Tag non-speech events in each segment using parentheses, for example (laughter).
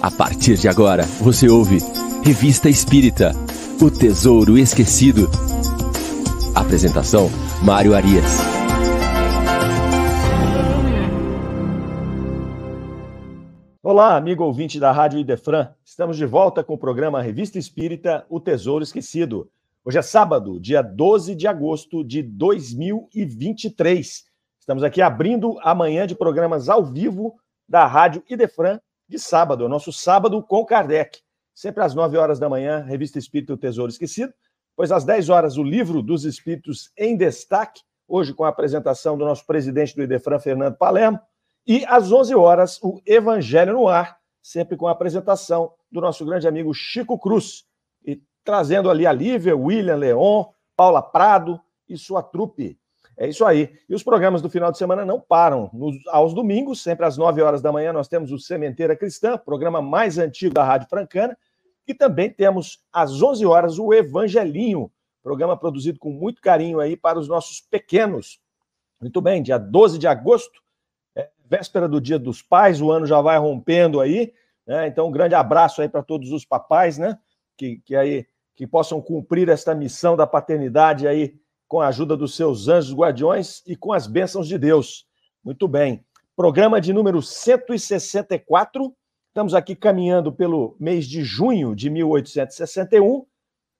A partir de agora, você ouve Revista Espírita O Tesouro Esquecido. Apresentação: Mário Arias. Olá, amigo ouvinte da Rádio Idefran. Estamos de volta com o programa Revista Espírita O Tesouro Esquecido. Hoje é sábado, dia 12 de agosto de 2023. Estamos aqui abrindo a manhã de programas ao vivo da Rádio Idefran de sábado, o nosso sábado com Kardec. Sempre às 9 horas da manhã, Revista Espírito Tesouro Esquecido. Pois às 10 horas, o Livro dos Espíritos em Destaque, hoje com a apresentação do nosso presidente do Idefran, Fernando Palermo. E às 11 horas, o Evangelho no Ar, sempre com a apresentação do nosso grande amigo Chico Cruz. E trazendo ali a Lívia, William Leon, Paula Prado e sua trupe. É isso aí. E os programas do final de semana não param. Nos, aos domingos, sempre às 9 horas da manhã, nós temos o Sementeira Cristã, programa mais antigo da Rádio Francana. E também temos às 11 horas o Evangelinho, programa produzido com muito carinho aí para os nossos pequenos. Muito bem, dia 12 de agosto, é, véspera do Dia dos Pais, o ano já vai rompendo aí. Né? Então, um grande abraço aí para todos os papais, né? Que, que aí que possam cumprir esta missão da paternidade aí com a ajuda dos seus anjos guardiões e com as bênçãos de Deus. Muito bem. Programa de número 164. Estamos aqui caminhando pelo mês de junho de 1861.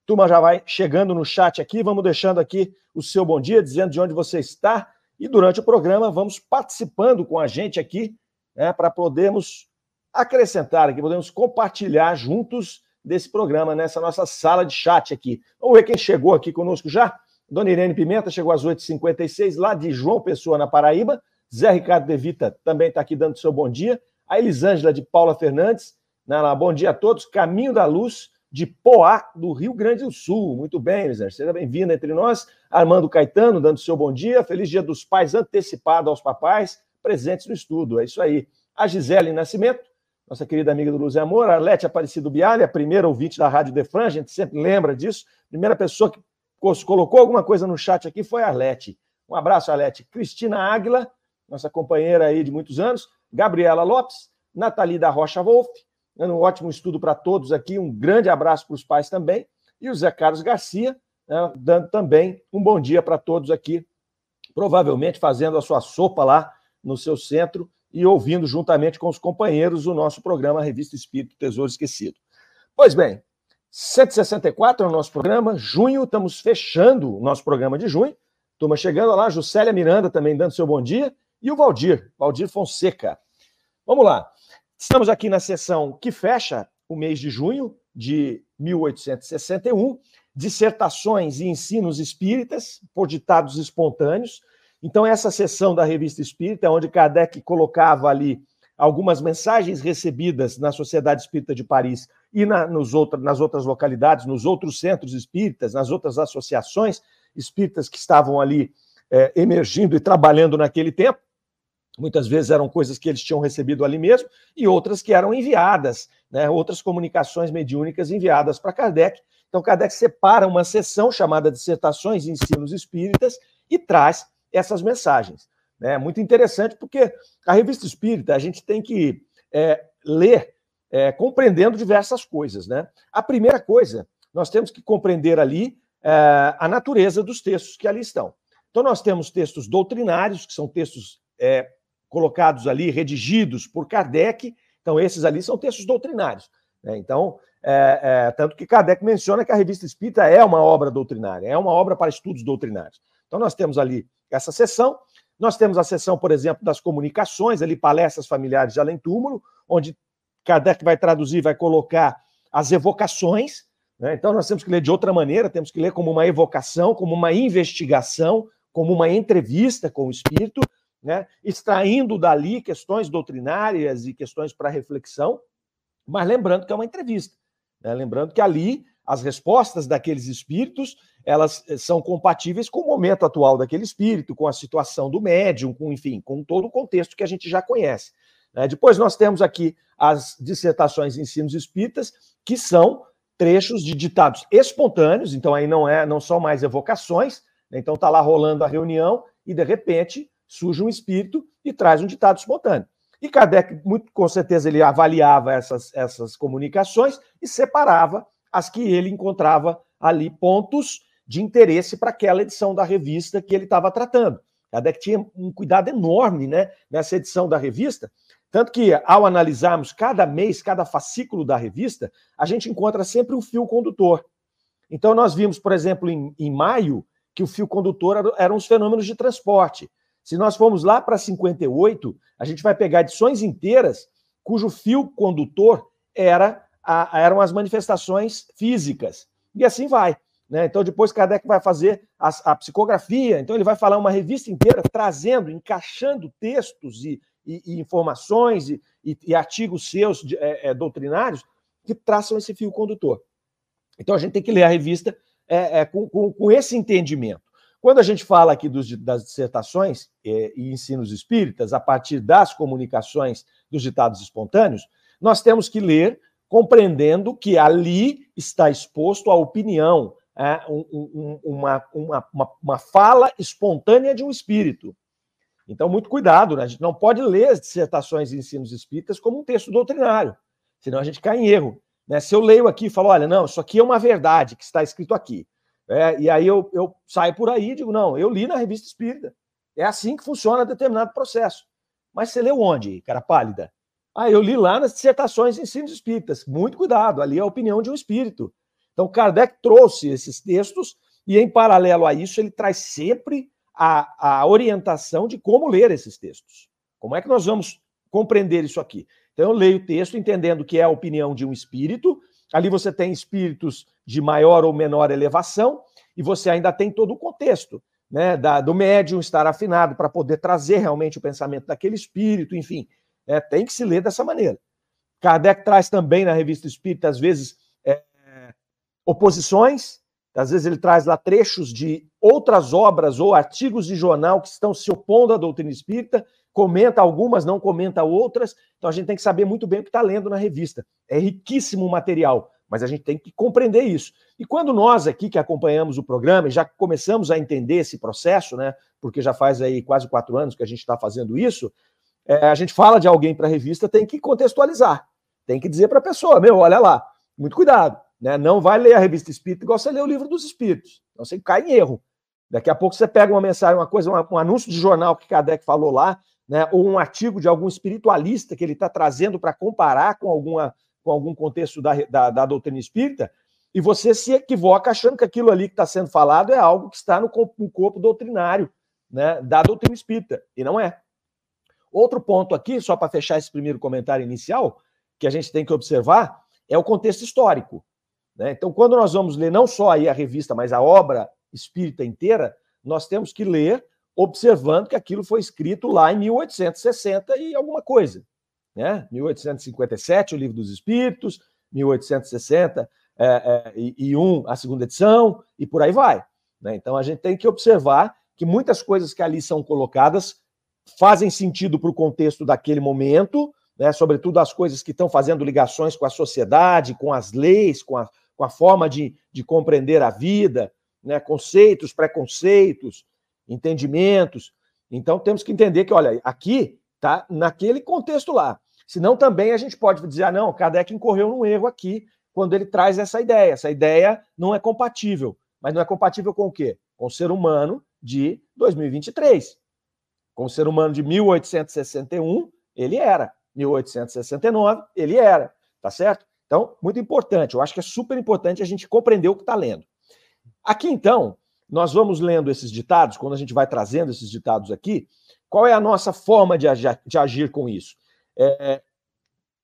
Turma já vai chegando no chat aqui. Vamos deixando aqui o seu bom dia, dizendo de onde você está. E durante o programa, vamos participando com a gente aqui, né, para podermos acrescentar aqui, podemos compartilhar juntos desse programa, nessa nossa sala de chat aqui. Vamos ver quem chegou aqui conosco já? Dona Irene Pimenta chegou às 8h56, lá de João Pessoa, na Paraíba. Zé Ricardo De Vita também está aqui dando seu bom dia. A Elisângela de Paula Fernandes, né, lá, bom dia a todos. Caminho da Luz de Poá, do Rio Grande do Sul. Muito bem, Elisângela, seja bem-vinda entre nós. Armando Caetano, dando seu bom dia. Feliz Dia dos Pais antecipado aos papais, presentes no estudo. É isso aí. A Gisele Nascimento, nossa querida amiga do Luz e Amor. A Lete Aparecido Bialha, primeira ouvinte da Rádio Defran, a gente sempre lembra disso. Primeira pessoa que colocou alguma coisa no chat aqui foi a Arlete. Um abraço, Arlete. Cristina Águila, nossa companheira aí de muitos anos. Gabriela Lopes, Nathalie da Rocha Wolf, um ótimo estudo para todos aqui. Um grande abraço para os pais também. E o Zé Carlos Garcia, né, dando também um bom dia para todos aqui, provavelmente fazendo a sua sopa lá no seu centro e ouvindo juntamente com os companheiros o nosso programa Revista Espírito Tesouro Esquecido. Pois bem, 164 é o nosso programa. Junho, estamos fechando o nosso programa de junho. Turma chegando lá, Juscelia Miranda também dando seu bom dia. E o Valdir, Valdir Fonseca. Vamos lá. Estamos aqui na sessão que fecha o mês de junho de 1861, dissertações e ensinos espíritas por ditados espontâneos. Então, essa sessão da Revista Espírita, onde Kardec colocava ali algumas mensagens recebidas na Sociedade Espírita de Paris e na, nos outra, nas outras localidades, nos outros centros espíritas, nas outras associações espíritas que estavam ali é, emergindo e trabalhando naquele tempo. Muitas vezes eram coisas que eles tinham recebido ali mesmo, e outras que eram enviadas, né, outras comunicações mediúnicas enviadas para Kardec. Então, Kardec separa uma sessão chamada Dissertações e Ensinos Espíritas e traz essas mensagens. É né? muito interessante, porque a revista espírita a gente tem que é, ler é, compreendendo diversas coisas. Né? A primeira coisa, nós temos que compreender ali é, a natureza dos textos que ali estão. Então, nós temos textos doutrinários, que são textos é, colocados ali, redigidos por Kardec. Então, esses ali são textos doutrinários. Né? Então, é, é, tanto que Kardec menciona que a revista espírita é uma obra doutrinária, é uma obra para estudos doutrinários. Então, nós temos ali essa sessão. Nós temos a sessão, por exemplo, das comunicações, ali palestras familiares de além túmulo, onde Kardec vai traduzir, vai colocar as evocações. Né? Então, nós temos que ler de outra maneira, temos que ler como uma evocação, como uma investigação, como uma entrevista com o espírito, né? extraindo dali questões doutrinárias e questões para reflexão, mas lembrando que é uma entrevista. Né? Lembrando que ali as respostas daqueles espíritos elas eh, são compatíveis com o momento atual daquele espírito, com a situação do médium, com enfim, com todo o contexto que a gente já conhece. Né? Depois nós temos aqui as dissertações em ensinos espíritas, que são trechos de ditados espontâneos, então aí não é, não são mais evocações, né? então está lá rolando a reunião e de repente surge um espírito e traz um ditado espontâneo. E Kardec, muito com certeza, ele avaliava essas, essas comunicações e separava as que ele encontrava ali pontos de interesse para aquela edição da revista que ele estava tratando. Kardec tinha um cuidado enorme né, nessa edição da revista, tanto que, ao analisarmos cada mês, cada fascículo da revista, a gente encontra sempre o fio condutor. Então, nós vimos, por exemplo, em, em maio, que o fio condutor eram os fenômenos de transporte. Se nós formos lá para 58, a gente vai pegar edições inteiras cujo fio condutor era a, eram as manifestações físicas. E assim vai. Né? Então, depois Kardec vai fazer a, a, psicografia, então ele vai falar uma revista inteira, trazendo, encaixando textos e, e, e informações e, e, artigos seus de, é, é, doutrinários que traçam esse fio condutor. Então, a gente tem que ler a revista é, é com, com, com, esse entendimento. Quando a gente fala aqui dos, das dissertações é, e ensinos espíritas, a partir das comunicações dos ditados espontâneos, nós temos que ler compreendendo que ali está exposto a opinião, é, um, um, uma, uma, uma, fala espontânea de um espírito. Então, muito cuidado, né? a gente não pode ler as dissertações e ensinos espíritas como um texto doutrinário, senão a gente cai em erro. Né? Se eu leio aqui e falo, olha, não, isso aqui é uma verdade que está escrito aqui, é, e aí eu, eu saio por aí e digo, não, eu li na revista espírita. É assim que funciona determinado processo. Mas você leu onde, cara pálida? Ah, eu li lá nas dissertações e ensinos espíritas. Muito cuidado, ali é a opinião de um espírito. Então, Kardec trouxe esses textos e, em paralelo a isso, ele traz sempre a, a orientação de como ler esses textos. Como é que nós vamos compreender isso aqui? Então, eu leio o texto entendendo que é a opinião de um espírito. Ali você tem espíritos de maior ou menor elevação e você ainda tem todo o contexto. Né, da, do médium estar afinado para poder trazer realmente o pensamento daquele espírito, enfim, é, tem que se ler dessa maneira. Kardec traz também na revista Espírita, às vezes, oposições, às vezes ele traz lá trechos de outras obras ou artigos de jornal que estão se opondo à doutrina espírita, comenta algumas, não comenta outras. Então a gente tem que saber muito bem o que está lendo na revista. É riquíssimo o material, mas a gente tem que compreender isso. E quando nós aqui que acompanhamos o programa e já começamos a entender esse processo, né? Porque já faz aí quase quatro anos que a gente está fazendo isso, é, a gente fala de alguém para a revista, tem que contextualizar, tem que dizer para a pessoa, meu, olha lá, muito cuidado. Né? Não vai ler a revista espírita igual você lê o livro dos espíritos. Então você cai em erro. Daqui a pouco você pega uma mensagem, uma coisa, um anúncio de jornal que Kardec falou lá, né? ou um artigo de algum espiritualista que ele está trazendo para comparar com, alguma, com algum contexto da, da, da, doutrina espírita, e você se equivoca achando que aquilo ali que está sendo falado é algo que está no corpo, no corpo doutrinário né? da doutrina espírita. E não é. Outro ponto aqui, só para fechar esse primeiro comentário inicial, que a gente tem que observar, é o contexto histórico. Né? Então, quando nós vamos ler não só aí a revista, mas a obra espírita inteira, nós temos que ler observando que aquilo foi escrito lá em 1860 e alguma coisa. Né? 1857, o Livro dos Espíritos, 1860 é, é, e, um, a segunda edição, e por aí vai. Né? Então, a gente tem que observar que muitas coisas que ali são colocadas fazem sentido para o contexto daquele momento, né? sobretudo as coisas que estão fazendo ligações com a sociedade, com as leis, com a, com a forma de, de compreender a vida, né? conceitos, preconceitos, entendimentos. Então temos que entender que, olha, aqui está naquele contexto lá. Senão também a gente pode dizer, ah, não, Kardec incorreu num erro aqui quando ele traz essa ideia. Essa ideia não é compatível. Mas não é compatível com o quê? Com o ser humano de 2023. Com o ser humano de 1861, ele era. 1869, ele era. Tá certo? Então, muito importante, eu acho que é super importante a gente compreender o que está lendo. Aqui, então, nós vamos lendo esses ditados, quando a gente vai trazendo esses ditados aqui, qual é a nossa forma de agir, de agir com isso? É,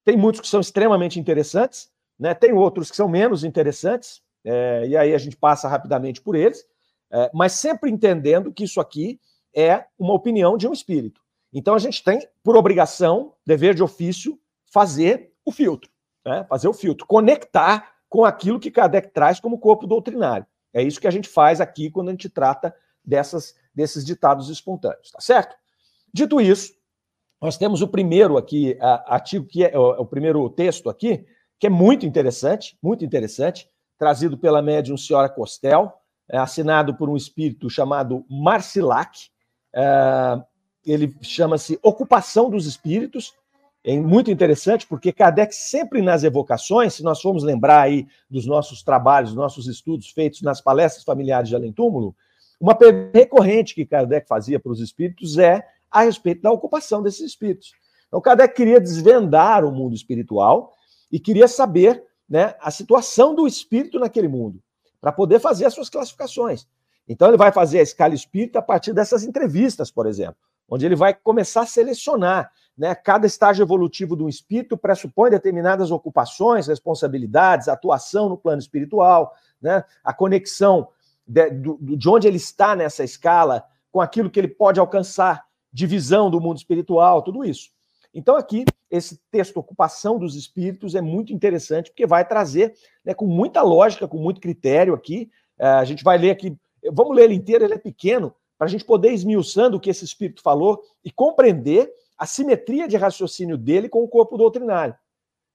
tem muitos que são extremamente interessantes, né? tem outros que são menos interessantes, é, e aí a gente passa rapidamente por eles, é, mas sempre entendendo que isso aqui é uma opinião de um espírito. Então a gente tem, por obrigação, dever de ofício, fazer o filtro né? fazer o filtro, conectar com aquilo que Kardec traz como corpo doutrinário. É isso que a gente faz aqui quando a gente trata dessas, desses ditados espontâneos, tá certo? Dito isso, nós temos o primeiro aqui, artigo que é o primeiro texto aqui, que é muito interessante, muito interessante, trazido pela médium senhora Costel, é, assinado por um espírito chamado Marcilac. É, ele chama-se Ocupação dos Espíritos, é muito interessante porque Kardec sempre nas evocações, se nós formos lembrar aí dos nossos trabalhos, dos nossos estudos feitos nas palestras familiares de Além Túmulo, uma pergunta recorrente que Kardec fazia para os espíritos é a respeito da ocupação desses espíritos. Então Kardec queria desvendar o mundo espiritual e queria saber né, a situação do espírito naquele mundo, para poder fazer as suas classificações. Então ele vai fazer a escala espírita a partir dessas entrevistas, por exemplo, onde ele vai começar a selecionar né? Cada estágio evolutivo do espírito pressupõe determinadas ocupações, responsabilidades, atuação no plano espiritual, né? a conexão de, de onde ele está nessa escala com aquilo que ele pode alcançar, divisão do mundo espiritual, tudo isso. Então, aqui, esse texto Ocupação dos Espíritos é muito interessante, porque vai trazer, né, com muita lógica, com muito critério aqui. Eh, a gente vai ler aqui, vamos ler ele inteiro, ele é pequeno, para a gente poder esmiuçando o que esse Espírito falou e compreender a simetria de raciocínio dele com o corpo doutrinário.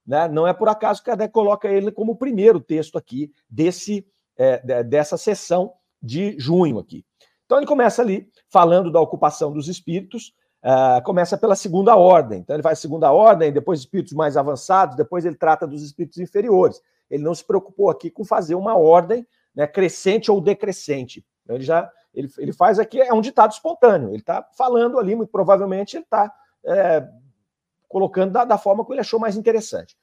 Né? Não é por acaso que Kardec coloca ele como o primeiro texto aqui desse, é, dessa sessão de junho aqui. Então ele começa ali falando da ocupação dos espíritos, uh, começa pela segunda ordem. Então ele vai segunda ordem, depois espíritos mais avançados, depois ele trata dos espíritos inferiores. Ele não se preocupou aqui com fazer uma ordem né, crescente ou decrescente. Então, ele já ele, ele faz aqui é um ditado espontâneo. Ele está falando ali, muito provavelmente ele está é, colocando da, da forma que ele achou mais interessante.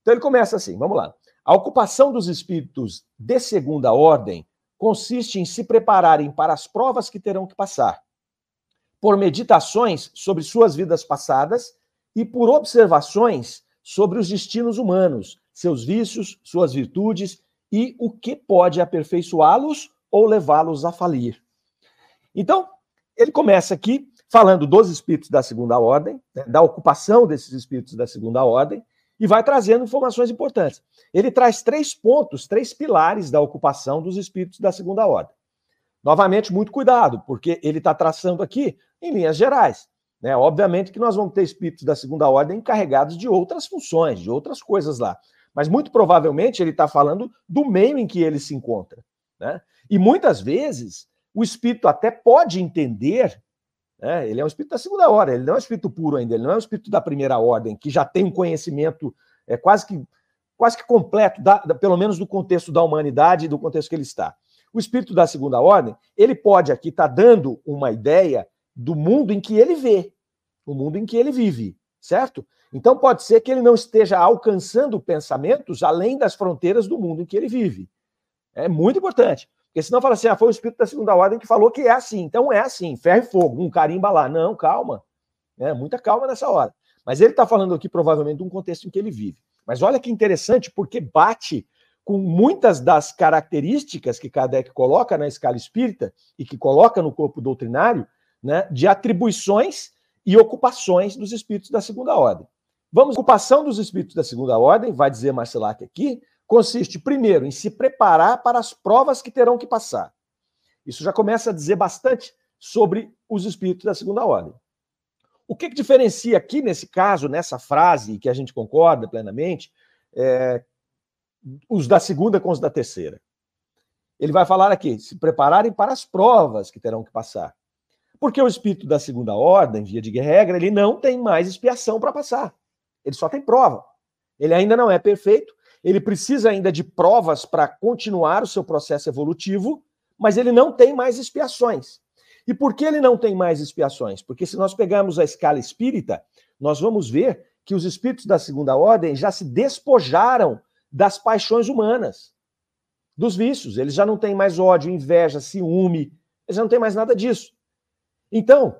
Então ele começa assim, vamos lá. A ocupação dos espíritos de segunda ordem consiste em se prepararem para as provas que terão que passar, por meditações sobre suas vidas passadas e por observações sobre os destinos humanos, seus vícios, suas virtudes e o que pode aperfeiçoá-los ou levá-los a falir. Então, ele começa aqui falando dos espíritos da segunda ordem, né, da ocupação desses espíritos da segunda ordem, e vai trazendo informações importantes. Ele traz três pontos, três pilares da ocupação dos espíritos da segunda ordem. Novamente, muito cuidado, porque ele está traçando aqui em linhas gerais. Né? Obviamente que nós vamos ter espíritos da segunda ordem encarregados de outras funções, de outras coisas lá. Mas muito provavelmente ele está falando do meio em que ele se encontra. Né? E muitas vezes o espírito até pode entender é, ele é um espírito da segunda ordem, ele não é um espírito puro ainda, ele não é um espírito da primeira ordem, que já tem um conhecimento é, quase, que, quase que completo, da, da, pelo menos do contexto da humanidade e do contexto que ele está. O espírito da segunda ordem, ele pode aqui estar tá dando uma ideia do mundo em que ele vê, o mundo em que ele vive, certo? Então pode ser que ele não esteja alcançando pensamentos além das fronteiras do mundo em que ele vive. É muito importante. Porque senão fala assim, ah, foi o espírito da segunda ordem que falou que é assim. Então é assim, ferro e fogo, um carimba lá. Não, calma. É, muita calma nessa hora. Mas ele está falando aqui provavelmente de um contexto em que ele vive. Mas olha que interessante, porque bate com muitas das características que Kardec coloca na escala espírita e que coloca no corpo doutrinário, né, de atribuições e ocupações dos espíritos da segunda ordem. Vamos, ocupação dos espíritos da segunda ordem, vai dizer Marcelac aqui, consiste, primeiro, em se preparar para as provas que terão que passar. Isso já começa a dizer bastante sobre os espíritos da segunda ordem. O que, que diferencia aqui, nesse caso, nessa frase, que a gente concorda plenamente, é, os da segunda com os da terceira? Ele vai falar aqui, se prepararem para as provas que terão que passar. Porque o espírito da segunda ordem, via de regra, ele não tem mais expiação para passar. Ele só tem prova. Ele ainda não é perfeito, ele precisa ainda de provas para continuar o seu processo evolutivo, mas ele não tem mais expiações. E por que ele não tem mais expiações? Porque se nós pegarmos a escala espírita, nós vamos ver que os espíritos da segunda ordem já se despojaram das paixões humanas, dos vícios. Eles já não têm mais ódio, inveja, ciúme, eles já não têm mais nada disso. Então,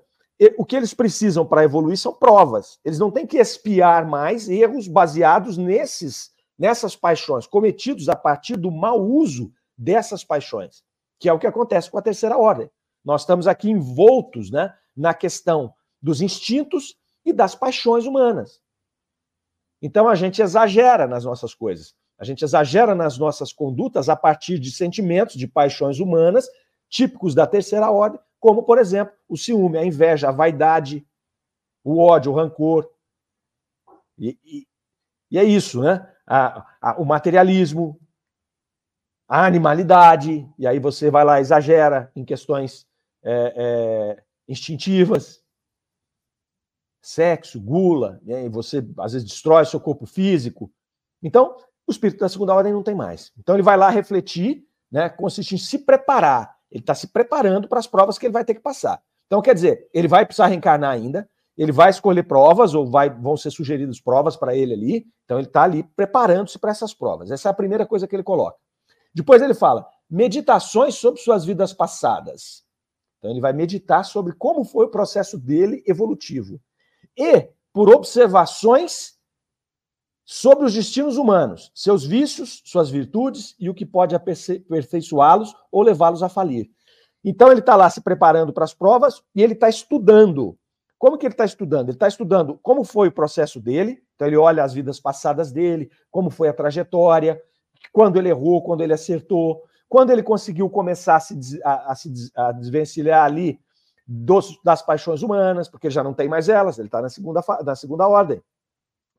o que eles precisam para evoluir são provas. Eles não têm que expiar mais erros baseados nesses nessas paixões, cometidos a partir do mau uso dessas paixões, que é o que acontece com a terceira ordem. Nós estamos aqui envoltos né, na questão dos instintos e das paixões humanas. Então a gente exagera nas nossas coisas. A gente exagera nas nossas condutas a partir de sentimentos, de paixões humanas, típicos da terceira ordem, como, por exemplo, o ciúme, a inveja, a vaidade, o ódio, o rancor. E, e, e é isso, né? A, a, o materialismo, a animalidade, e aí você vai lá exagera em questões é, é, instintivas. sexo, gula, né? e você às vezes destrói seu corpo físico. Então, o espírito da segunda ordem não tem mais. Então ele vai lá refletir, né, consiste em se preparar. Ele está se preparando para as provas que ele vai ter que passar. Então, quer dizer, ele vai precisar reencarnar ainda, ele vai escolher provas, ou vai, vão ser sugeridas provas para ele ali. Então, ele está ali preparando-se para essas provas. Essa é a primeira coisa que ele coloca. Depois ele fala: meditações sobre suas vidas passadas. Então, ele vai meditar sobre como foi o processo dele evolutivo. E por observações sobre os destinos humanos, seus vícios, suas virtudes e o que pode aperfeiçoá-los ou levá-los a falir. Então ele está lá se preparando para as provas e ele está estudando. Como que ele está estudando? Ele está estudando como foi o processo dele, então ele olha as vidas passadas dele, como foi a trajetória, quando ele errou, quando ele acertou, quando ele conseguiu começar a se, a, a se a desvencilhar ali dos, das paixões humanas, porque já não tem mais elas, ele está na segunda, na segunda ordem,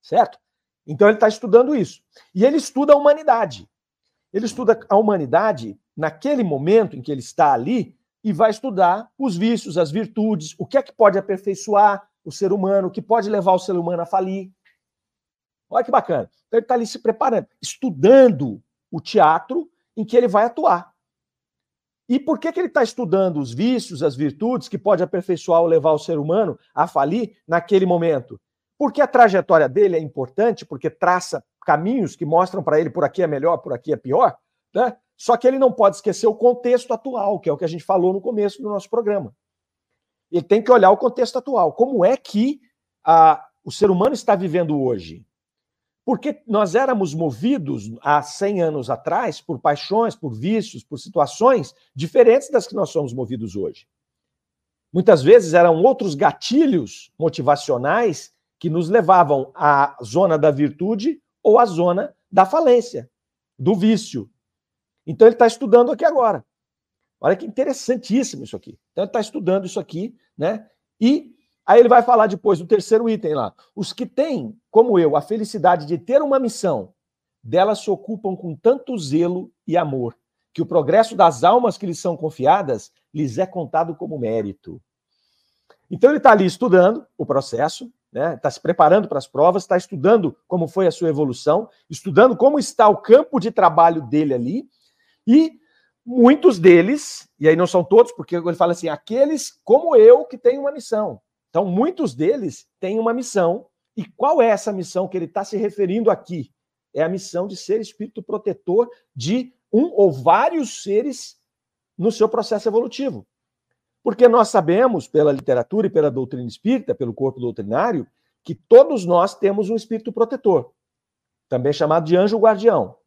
certo? Então ele está estudando isso. E ele estuda a humanidade. Ele estuda a humanidade naquele momento em que ele está ali e vai estudar os vícios, as virtudes, o que é que pode aperfeiçoar o ser humano, o que pode levar o ser humano a falir. Olha que bacana. Então ele está ali se preparando, estudando o teatro em que ele vai atuar. E por que, que ele está estudando os vícios, as virtudes que pode aperfeiçoar ou levar o ser humano a falir naquele momento? Porque a trajetória dele é importante, porque traça caminhos que mostram para ele por aqui é melhor, por aqui é pior, né? Só que ele não pode esquecer o contexto atual, que é o que a gente falou no começo do nosso programa. Ele tem que olhar o contexto atual. Como é que a, o ser humano está vivendo hoje? Porque nós éramos movidos há 100 anos atrás por paixões, por vícios, por situações diferentes das que nós somos movidos hoje. Muitas vezes eram outros gatilhos motivacionais que nos levavam à zona da virtude ou à zona da falência, do vício. Então ele está estudando aqui agora. Olha que interessantíssimo isso aqui. Então ele está estudando isso aqui, né? E aí ele vai falar depois do terceiro item lá. Os que têm, como eu, a felicidade de ter uma missão, delas se ocupam com tanto zelo e amor, que o progresso das almas que lhes são confiadas lhes é contado como mérito. Então ele está ali estudando o processo, né? Está se preparando para as provas, está estudando como foi a sua evolução, estudando como está o campo de trabalho dele ali, e muitos deles, e aí não são todos, porque ele fala assim, aqueles como eu que têm uma missão. Então, muitos deles têm uma missão, e qual é essa missão que ele está se referindo aqui? É a missão de ser espírito protetor de um ou vários seres no seu processo evolutivo. Porque nós sabemos, pela literatura e pela doutrina espírita, pelo corpo doutrinário, que todos nós temos um espírito protetor, também chamado de anjo guardião.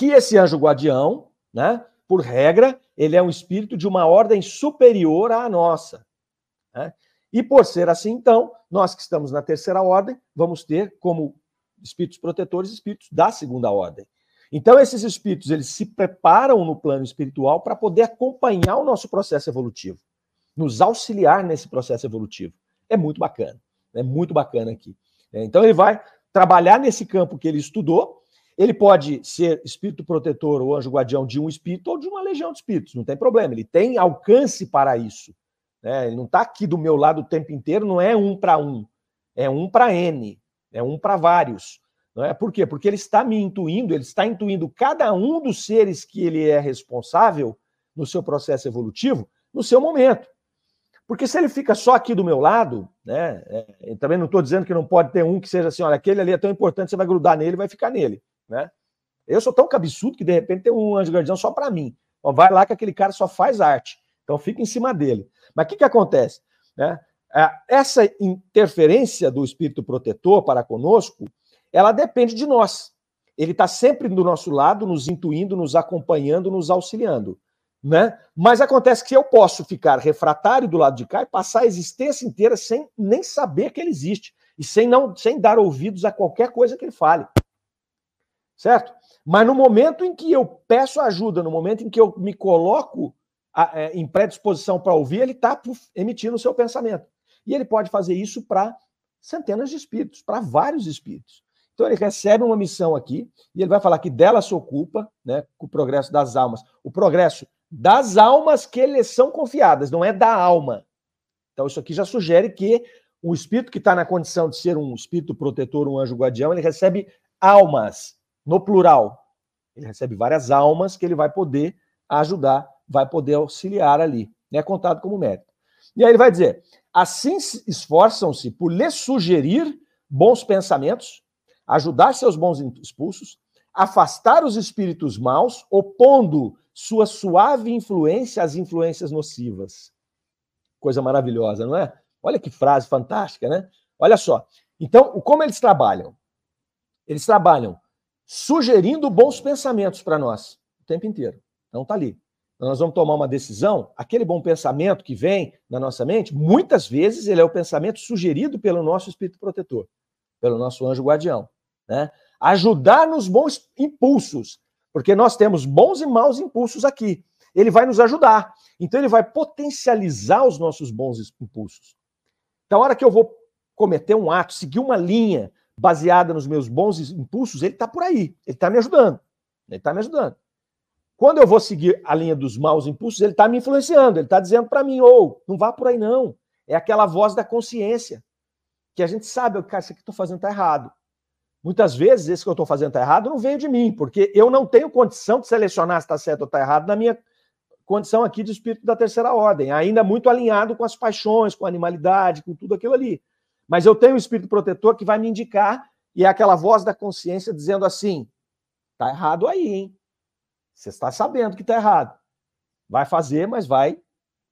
Que esse anjo guardião, né, por regra, ele é um espírito de uma ordem superior à nossa. Né? E por ser assim, então, nós que estamos na terceira ordem, vamos ter como espíritos protetores espíritos da segunda ordem. Então, esses espíritos, eles se preparam no plano espiritual para poder acompanhar o nosso processo evolutivo, nos auxiliar nesse processo evolutivo. É muito bacana, é muito bacana aqui. É, então, ele vai trabalhar nesse campo que ele estudou. Ele pode ser espírito protetor ou anjo guardião de um espírito ou de uma legião de espíritos, não tem problema. Ele tem alcance para isso. Né? Ele não está aqui do meu lado o tempo inteiro, não é um para um, é um para N, é um para vários. Não é? Por quê? Porque ele está me intuindo, ele está intuindo cada um dos seres que ele é responsável no seu processo evolutivo, no seu momento. Porque se ele fica só aqui do meu lado, né? É, também não estou dizendo que não pode ter um que seja assim, olha, aquele ali é tão importante, você vai grudar nele vai ficar nele, né? Eu sou tão cabeçudo que de repente tem um anjo guardião só para mim. Então, vai lá que aquele cara só faz arte. Então fica em cima dele. Mas o que, que acontece? Né? É, essa interferência do espírito protetor para conosco ela depende de nós. Ele está sempre do nosso lado, nos intuindo, nos acompanhando, nos auxiliando. Né? Mas acontece que eu posso ficar refratário do lado de cá e passar a existência inteira sem nem saber que ele existe e sem não sem dar ouvidos a qualquer coisa que ele fale. Certo? Mas no momento em que eu peço ajuda, no momento em que eu me coloco a, é, em predisposição para ouvir, ele está emitindo o seu pensamento. E ele pode fazer isso para centenas de espíritos, para vários espíritos. Então ele recebe uma missão aqui e ele vai falar que dela se ocupa, né, com o progresso das almas. O progresso das almas que lhes são confiadas, não é da alma. Então isso aqui já sugere que um espírito que está na condição de ser um espírito protetor, um anjo guardião, ele recebe almas, no plural. Ele recebe várias almas que ele vai poder ajudar, vai poder auxiliar ali. É contado como mérito. E aí ele vai dizer: assim esforçam-se por lhe sugerir bons pensamentos, ajudar seus bons impulsos, afastar os espíritos maus, opondo sua suave influência às influências nocivas. Coisa maravilhosa, não é? Olha que frase fantástica, né? Olha só. Então, como eles trabalham? Eles trabalham sugerindo bons pensamentos para nós o tempo inteiro. Então, tá ali. Então, nós vamos tomar uma decisão, aquele bom pensamento que vem na nossa mente, muitas vezes ele é o pensamento sugerido pelo nosso espírito protetor, pelo nosso anjo guardião. Né? Ajudar nos bons impulsos, porque nós temos bons e maus impulsos aqui. Ele vai nos ajudar. Então, ele vai potencializar os nossos bons impulsos. Então, a hora que eu vou cometer um ato, seguir uma linha baseada nos meus bons impulsos, ele está por aí. Ele está me ajudando. Ele está me ajudando. Quando eu vou seguir a linha dos maus impulsos, ele está me influenciando. Ele está dizendo para mim, ou oh, não vá por aí não. É aquela voz da consciência. Que a gente sabe, cara, isso que estou fazendo está errado. Muitas vezes, esse que eu estou fazendo está errado não veio de mim, porque eu não tenho condição de selecionar se está certo ou está errado na minha condição aqui de espírito da terceira ordem, ainda muito alinhado com as paixões, com a animalidade, com tudo aquilo ali. Mas eu tenho um espírito protetor que vai me indicar, e é aquela voz da consciência dizendo assim: tá errado aí, hein? Você está sabendo que tá errado. Vai fazer, mas vai,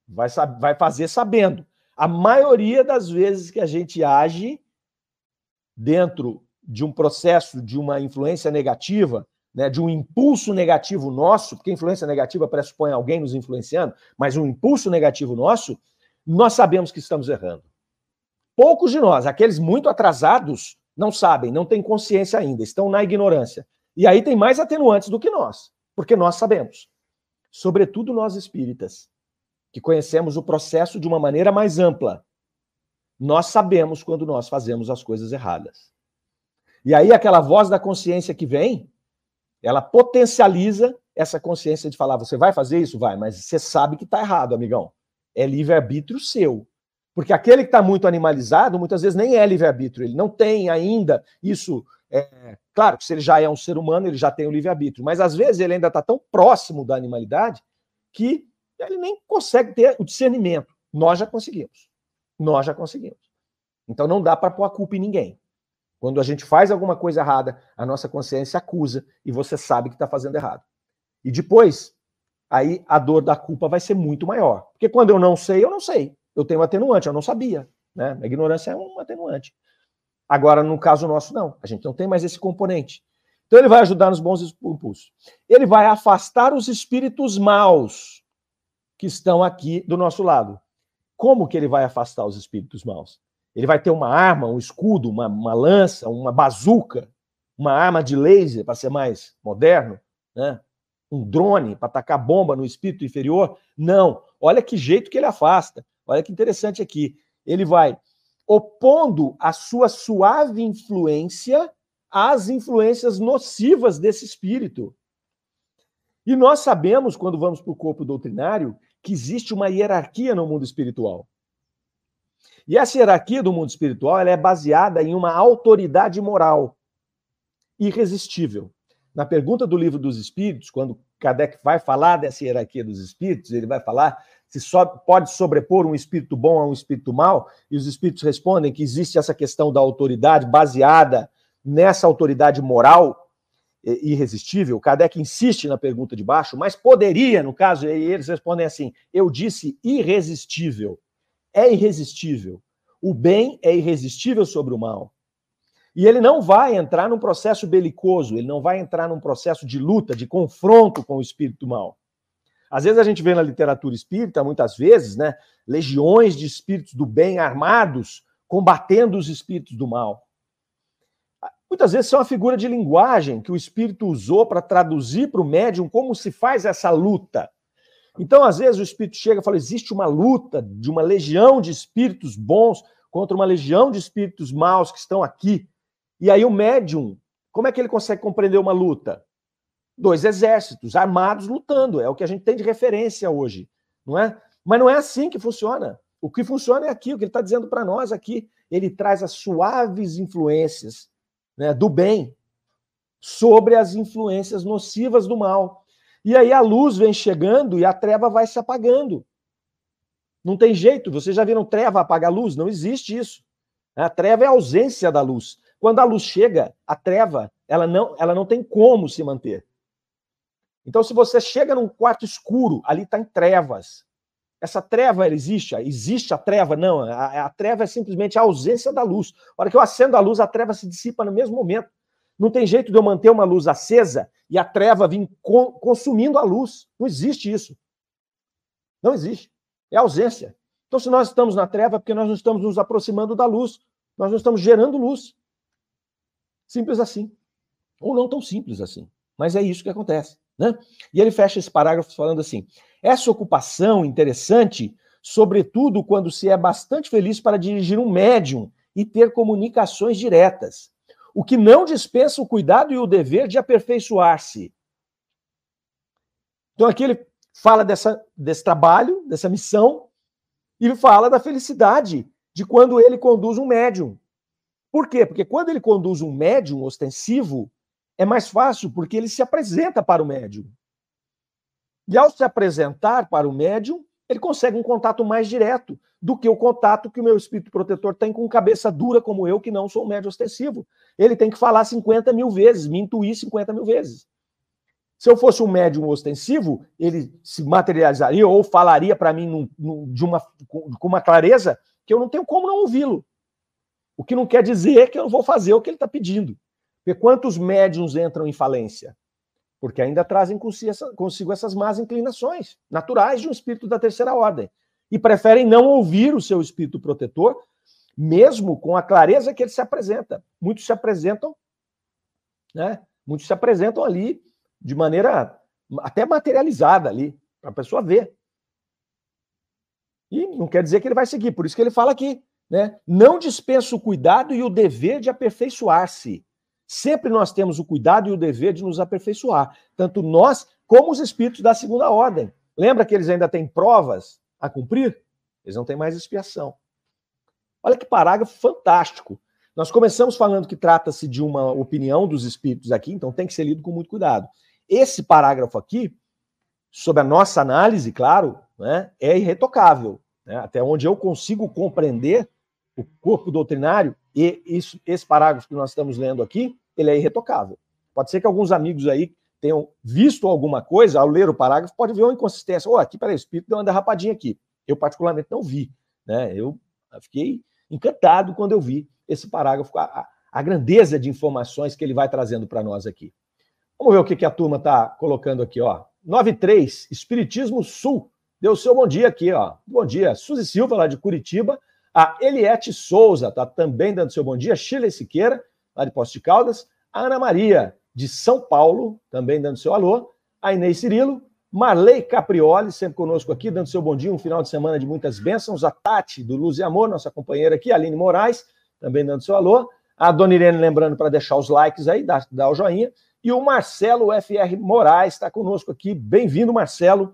vai, vai fazer sabendo. A maioria das vezes que a gente age dentro de um processo de uma influência negativa, né, de um impulso negativo nosso, porque influência negativa pressupõe alguém nos influenciando, mas um impulso negativo nosso, nós sabemos que estamos errando. Poucos de nós, aqueles muito atrasados, não sabem, não têm consciência ainda, estão na ignorância. E aí tem mais atenuantes do que nós, porque nós sabemos. Sobretudo nós espíritas, que conhecemos o processo de uma maneira mais ampla. Nós sabemos quando nós fazemos as coisas erradas. E aí aquela voz da consciência que vem, ela potencializa essa consciência de falar: você vai fazer isso? Vai, mas você sabe que está errado, amigão. É livre-arbítrio seu. Porque aquele que está muito animalizado, muitas vezes nem é livre-arbítrio, ele não tem ainda isso. É, claro que se ele já é um ser humano, ele já tem o livre-arbítrio, mas às vezes ele ainda está tão próximo da animalidade que ele nem consegue ter o discernimento. Nós já conseguimos. Nós já conseguimos. Então não dá para pôr a culpa em ninguém. Quando a gente faz alguma coisa errada, a nossa consciência acusa e você sabe que está fazendo errado. E depois, aí a dor da culpa vai ser muito maior. Porque quando eu não sei, eu não sei. Eu tenho um atenuante, eu não sabia. Né? A ignorância é um atenuante. Agora, no caso nosso, não. A gente não tem mais esse componente. Então, ele vai ajudar nos bons impulsos. Ele vai afastar os espíritos maus que estão aqui do nosso lado. Como que ele vai afastar os espíritos maus? Ele vai ter uma arma, um escudo, uma, uma lança, uma bazuca, uma arma de laser, para ser mais moderno, né? um drone para atacar bomba no espírito inferior. Não. Olha que jeito que ele afasta. Olha que interessante aqui. Ele vai opondo a sua suave influência às influências nocivas desse espírito. E nós sabemos, quando vamos para o corpo doutrinário, que existe uma hierarquia no mundo espiritual. E essa hierarquia do mundo espiritual é baseada em uma autoridade moral irresistível. Na pergunta do livro dos Espíritos, quando Kardec vai falar dessa hierarquia dos espíritos, ele vai falar se só pode sobrepor um espírito bom a um espírito mau, e os espíritos respondem que existe essa questão da autoridade baseada nessa autoridade moral irresistível. Kardec insiste na pergunta de baixo, mas poderia, no caso, e eles respondem assim: eu disse irresistível é irresistível. O bem é irresistível sobre o mal. E ele não vai entrar num processo belicoso, ele não vai entrar num processo de luta, de confronto com o espírito mal. Às vezes a gente vê na literatura espírita, muitas vezes, né, legiões de espíritos do bem armados combatendo os espíritos do mal. Muitas vezes são uma figura de linguagem que o espírito usou para traduzir para o médium como se faz essa luta. Então, às vezes, o espírito chega e fala: existe uma luta de uma legião de espíritos bons contra uma legião de espíritos maus que estão aqui. E aí, o médium, como é que ele consegue compreender uma luta? Dois exércitos armados lutando, é o que a gente tem de referência hoje, não é? Mas não é assim que funciona. O que funciona é aqui, o que ele está dizendo para nós aqui. ele traz as suaves influências né, do bem sobre as influências nocivas do mal. E aí a luz vem chegando e a treva vai se apagando. Não tem jeito. Vocês já viram treva apagar luz? Não existe isso. A treva é a ausência da luz. Quando a luz chega, a treva, ela não, ela não tem como se manter. Então, se você chega num quarto escuro, ali está em trevas. Essa treva ela existe? Existe a treva? Não, a, a, treva é simplesmente a ausência da luz. A hora que eu acendo a luz, a treva se dissipa no mesmo momento. Não tem jeito de eu manter uma luz acesa e a treva vir co consumindo a luz. Não existe isso. Não existe. É ausência. Então, se nós estamos na treva, é porque nós não estamos nos aproximando da luz. Nós não estamos gerando luz. Simples assim. Ou não tão simples assim. Mas é isso que acontece. Né? E ele fecha esse parágrafo falando assim: essa ocupação interessante, sobretudo quando se é bastante feliz para dirigir um médium e ter comunicações diretas o que não dispensa o cuidado e o dever de aperfeiçoar-se. Então aqui ele fala dessa, desse trabalho, dessa missão, e fala da felicidade de quando ele conduz um médium. Por quê? Porque quando ele conduz um médium ostensivo, é mais fácil, porque ele se apresenta para o médium. E ao se apresentar para o médium, ele consegue um contato mais direto do que o contato que o meu espírito protetor tem com cabeça dura como eu, que não sou um médio ostensivo. Ele tem que falar 50 mil vezes, me intuir 50 mil vezes. Se eu fosse um médium ostensivo, ele se materializaria ou falaria para mim num, num, de uma, com uma clareza que eu não tenho como não ouvi-lo. O que não quer dizer que eu vou fazer o que ele está pedindo. Quantos médiums entram em falência? Porque ainda trazem consigo essas más inclinações naturais de um espírito da terceira ordem e preferem não ouvir o seu espírito protetor, mesmo com a clareza que ele se apresenta. Muitos se apresentam, né? Muitos se apresentam ali de maneira até materializada ali, para a pessoa ver. E não quer dizer que ele vai seguir, por isso que ele fala aqui, né? Não dispensa o cuidado e o dever de aperfeiçoar-se. Sempre nós temos o cuidado e o dever de nos aperfeiçoar, tanto nós como os espíritos da segunda ordem. Lembra que eles ainda têm provas a cumprir, eles não têm mais expiação. Olha que parágrafo fantástico. Nós começamos falando que trata-se de uma opinião dos espíritos aqui, então tem que ser lido com muito cuidado. Esse parágrafo aqui, sob a nossa análise, claro, né, é irretocável. Né, até onde eu consigo compreender o corpo doutrinário, e isso, esse parágrafo que nós estamos lendo aqui, ele é irretocável. Pode ser que alguns amigos aí tenham visto alguma coisa, ao ler o parágrafo, pode ver uma inconsistência. Oh, aqui, peraí, o espírito deu uma derrapadinha aqui. Eu, particularmente, não vi. Né? Eu fiquei encantado quando eu vi esse parágrafo, a, a grandeza de informações que ele vai trazendo para nós aqui. Vamos ver o que, que a turma está colocando aqui. Ó. 93, Espiritismo Sul. Deu seu bom dia aqui. Ó. Bom dia. Suzy Silva, lá de Curitiba. A Eliette Souza está também dando seu bom dia. Chile Siqueira, lá de Posto de Caldas. A Ana Maria, de São Paulo, também dando seu alô, a Inês Cirilo, Marley Caprioli, sempre conosco aqui, dando seu bom dia, um final de semana de muitas bênçãos, a Tati, do Luz e Amor, nossa companheira aqui, a Aline Moraes, também dando seu alô, a Dona Irene lembrando para deixar os likes aí, dar, o joinha, e o Marcelo FR Moraes está conosco aqui, bem-vindo, Marcelo,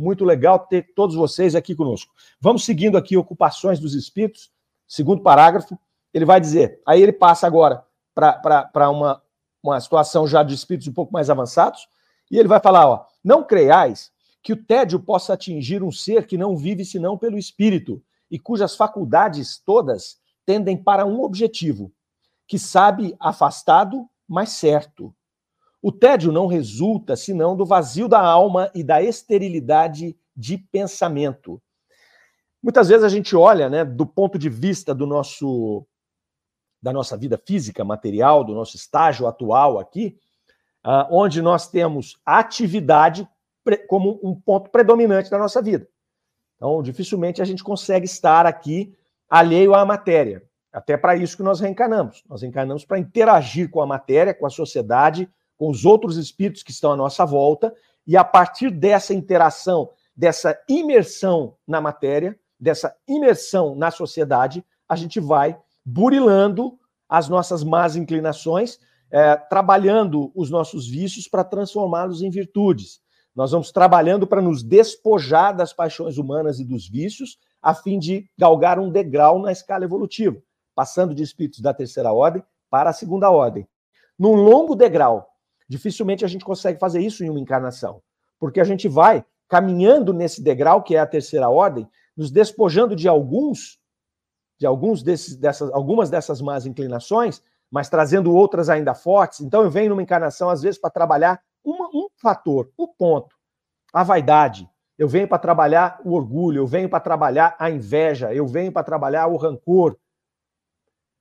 muito legal ter todos vocês aqui conosco. Vamos seguindo aqui ocupações dos espíritos, segundo parágrafo, ele vai dizer, aí ele passa agora para uma uma situação já de espíritos um pouco mais avançados, e ele vai falar, ó, não creiais que o tédio possa atingir um ser que não vive senão pelo espírito e cujas faculdades todas tendem para um objetivo, que sabe afastado, mas certo. O tédio não resulta senão do vazio da alma e da esterilidade de pensamento. Muitas vezes a gente olha, né, do ponto de vista do nosso da nossa vida física, material, do nosso estágio atual aqui, uh, onde nós temos atividade como um ponto predominante da nossa vida. Então, dificilmente a gente consegue estar aqui alheio à matéria. Até para isso que nós reencarnamos. Nós reencarnamos para interagir com a matéria, com a sociedade, com os outros espíritos que estão à nossa volta, e a partir dessa interação, dessa imersão na matéria, dessa imersão na sociedade, a gente vai burilando as nossas más inclinações, é, trabalhando os nossos vícios para transformá-los em virtudes. Nós vamos trabalhando para nos despojar das paixões humanas e dos vícios, a fim de galgar um degrau na escala evolutiva. passando de espíritos da terceira ordem para a segunda ordem. Num longo degrau. Dificilmente a gente consegue fazer isso em uma encarnação, porque a gente vai caminhando nesse degrau que é a terceira ordem, nos despojando de alguns de alguns desses, dessas, algumas dessas más inclinações, mas trazendo outras ainda fortes. Então eu venho numa encarnação às vezes para trabalhar uma, um fator, um ponto, a vaidade. Eu venho para trabalhar o orgulho, eu venho para trabalhar a inveja, eu venho para trabalhar o rancor,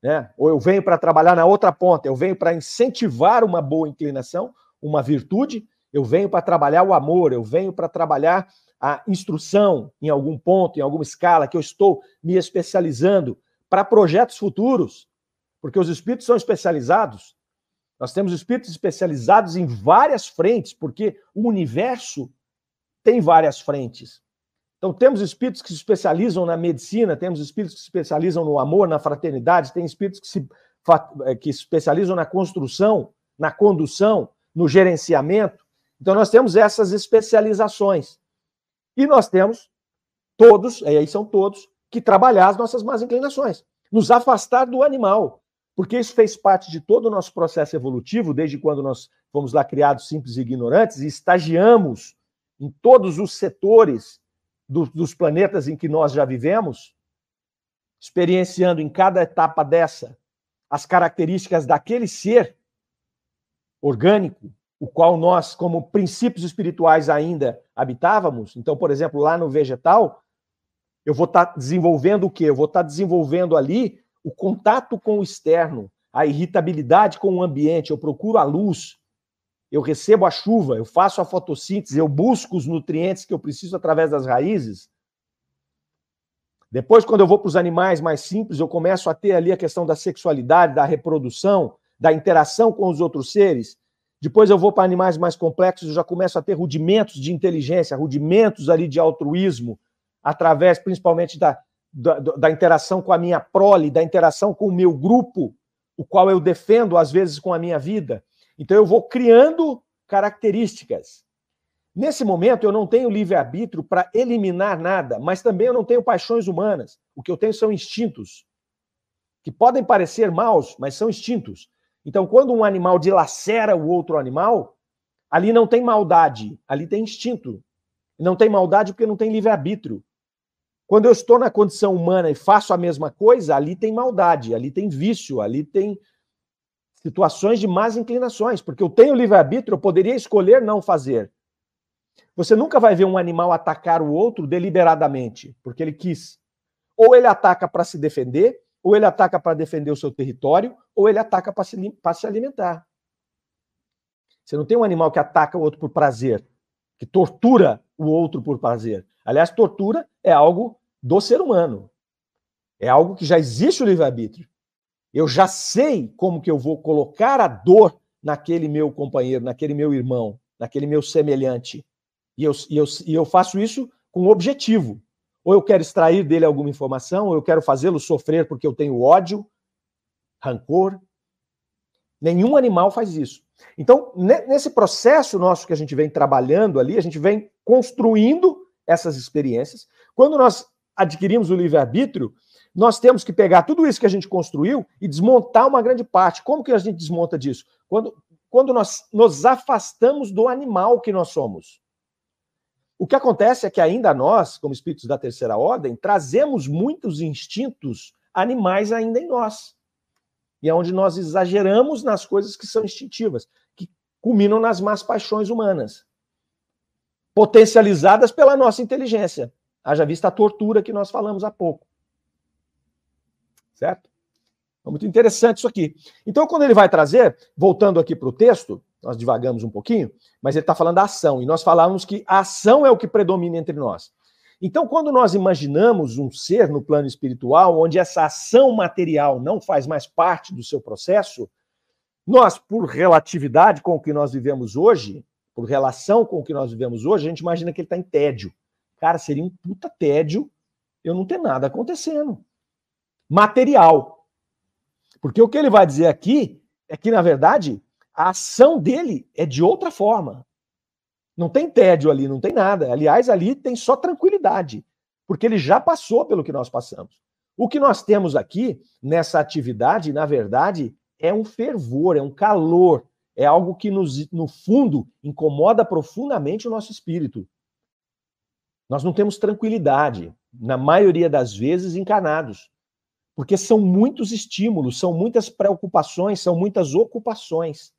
né? Ou eu venho para trabalhar na outra ponta, eu venho para incentivar uma boa inclinação, uma virtude, eu venho para trabalhar o amor, eu venho para trabalhar a instrução em algum ponto, em alguma escala, que eu estou me especializando para projetos futuros, porque os espíritos são especializados. Nós temos espíritos especializados em várias frentes, porque o universo tem várias frentes. Então, temos espíritos que se especializam na medicina, temos espíritos que se especializam no amor, na fraternidade, tem espíritos que se, eh, que se especializam na construção, na condução, no gerenciamento. Então, nós temos essas especializações. E nós temos todos, e aí são todos, que trabalhar as nossas más inclinações, nos afastar do animal, porque isso fez parte de todo o nosso processo evolutivo, desde quando nós fomos lá criados simples e ignorantes, e estagiamos em todos os setores do, dos planetas em que nós já vivemos, experienciando em cada etapa dessa as características daquele ser orgânico, o qual nós, como princípios espirituais, ainda habitávamos. Então, por exemplo, lá no vegetal, eu vou estar tá desenvolvendo o quê? Eu vou estar tá desenvolvendo ali o contato com o externo, a irritabilidade com o ambiente, eu procuro a luz, eu recebo a chuva, eu faço a fotossíntese, eu busco os nutrientes que eu preciso através das raízes. Depois, quando eu vou para os animais mais simples, eu começo a ter ali a questão da sexualidade, da reprodução, da interação com os outros seres. Depois eu vou para animais mais complexos, eu já começo a ter rudimentos de inteligência, rudimentos ali de altruísmo, através principalmente da, da, da interação com a minha prole, da interação com o meu grupo, o qual eu defendo às vezes com a minha vida. Então eu vou criando características. Nesse momento eu não tenho livre-arbítrio para eliminar nada, mas também eu não tenho paixões humanas. O que eu tenho são instintos, que podem parecer maus, mas são instintos. Então, quando um animal dilacera o outro animal, ali não tem maldade, ali tem instinto. Não tem maldade porque não tem livre-arbítrio. Quando eu estou na condição humana e faço a mesma coisa, ali tem maldade, ali tem vício, ali tem situações de más inclinações, porque eu tenho livre-arbítrio, eu poderia escolher não fazer. Você nunca vai ver um animal atacar o outro deliberadamente, porque ele quis. Ou ele ataca para se defender, ou ele ataca para defender o seu território, ou ele ataca para se, se alimentar. Você não tem um animal que ataca o outro por prazer, que tortura o outro por prazer. Aliás, tortura é algo do ser humano. É algo que já existe o livre-arbítrio. Eu já sei como que eu vou colocar a dor naquele meu companheiro, naquele meu irmão, naquele meu semelhante. E eu, e eu, e eu faço isso com objetivo. Ou eu quero extrair dele alguma informação, ou eu quero fazê-lo sofrer porque eu tenho ódio, rancor. Nenhum animal faz isso. Então, nesse processo nosso que a gente vem trabalhando ali, a gente vem construindo essas experiências. Quando nós adquirimos o livre-arbítrio, nós temos que pegar tudo isso que a gente construiu e desmontar uma grande parte. Como que a gente desmonta disso? Quando, quando nós nos afastamos do animal que nós somos. O que acontece é que ainda nós, como espíritos da terceira ordem, trazemos muitos instintos animais ainda em nós. E é onde nós exageramos nas coisas que são instintivas, que culminam nas más paixões humanas, potencializadas pela nossa inteligência. Haja vista a tortura que nós falamos há pouco certo? É muito interessante isso aqui. Então, quando ele vai trazer, voltando aqui para o texto, nós divagamos um pouquinho, mas ele está falando da ação, e nós falamos que a ação é o que predomina entre nós. Então, quando nós imaginamos um ser no plano espiritual, onde essa ação material não faz mais parte do seu processo, nós, por relatividade com o que nós vivemos hoje, por relação com o que nós vivemos hoje, a gente imagina que ele está em tédio. Cara, seria um puta tédio eu não ter nada acontecendo material. Porque o que ele vai dizer aqui é que, na verdade, a ação dele é de outra forma. Não tem tédio ali, não tem nada. Aliás, ali tem só tranquilidade, porque ele já passou pelo que nós passamos. O que nós temos aqui nessa atividade, na verdade, é um fervor, é um calor, é algo que nos, no fundo incomoda profundamente o nosso espírito. Nós não temos tranquilidade, na maioria das vezes encarnados, porque são muitos estímulos, são muitas preocupações, são muitas ocupações.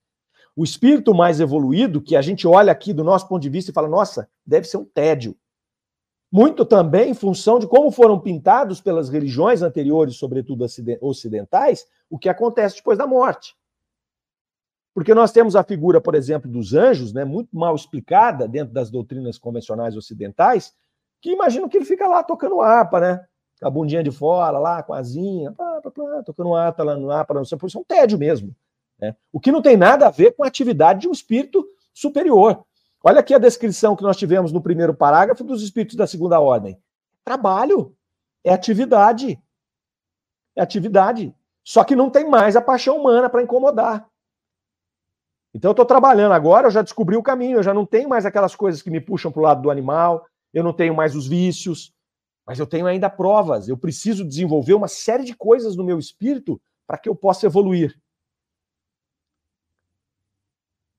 O espírito mais evoluído, que a gente olha aqui do nosso ponto de vista e fala, nossa, deve ser um tédio. Muito também em função de como foram pintados pelas religiões anteriores, sobretudo ocidentais, o que acontece depois da morte. Porque nós temos a figura, por exemplo, dos anjos, né, muito mal explicada dentro das doutrinas convencionais ocidentais, que imaginam que ele fica lá tocando harpa, né? Com a bundinha de fora, lá, com a asinha, pá, pá, pá, tocando harpa lá no harpa, não sei, isso é um tédio mesmo. Né? O que não tem nada a ver com a atividade de um espírito superior. Olha aqui a descrição que nós tivemos no primeiro parágrafo dos espíritos da segunda ordem. Trabalho, é atividade. É atividade. Só que não tem mais a paixão humana para incomodar. Então eu estou trabalhando agora, eu já descobri o caminho, eu já não tenho mais aquelas coisas que me puxam para o lado do animal, eu não tenho mais os vícios, mas eu tenho ainda provas. Eu preciso desenvolver uma série de coisas no meu espírito para que eu possa evoluir.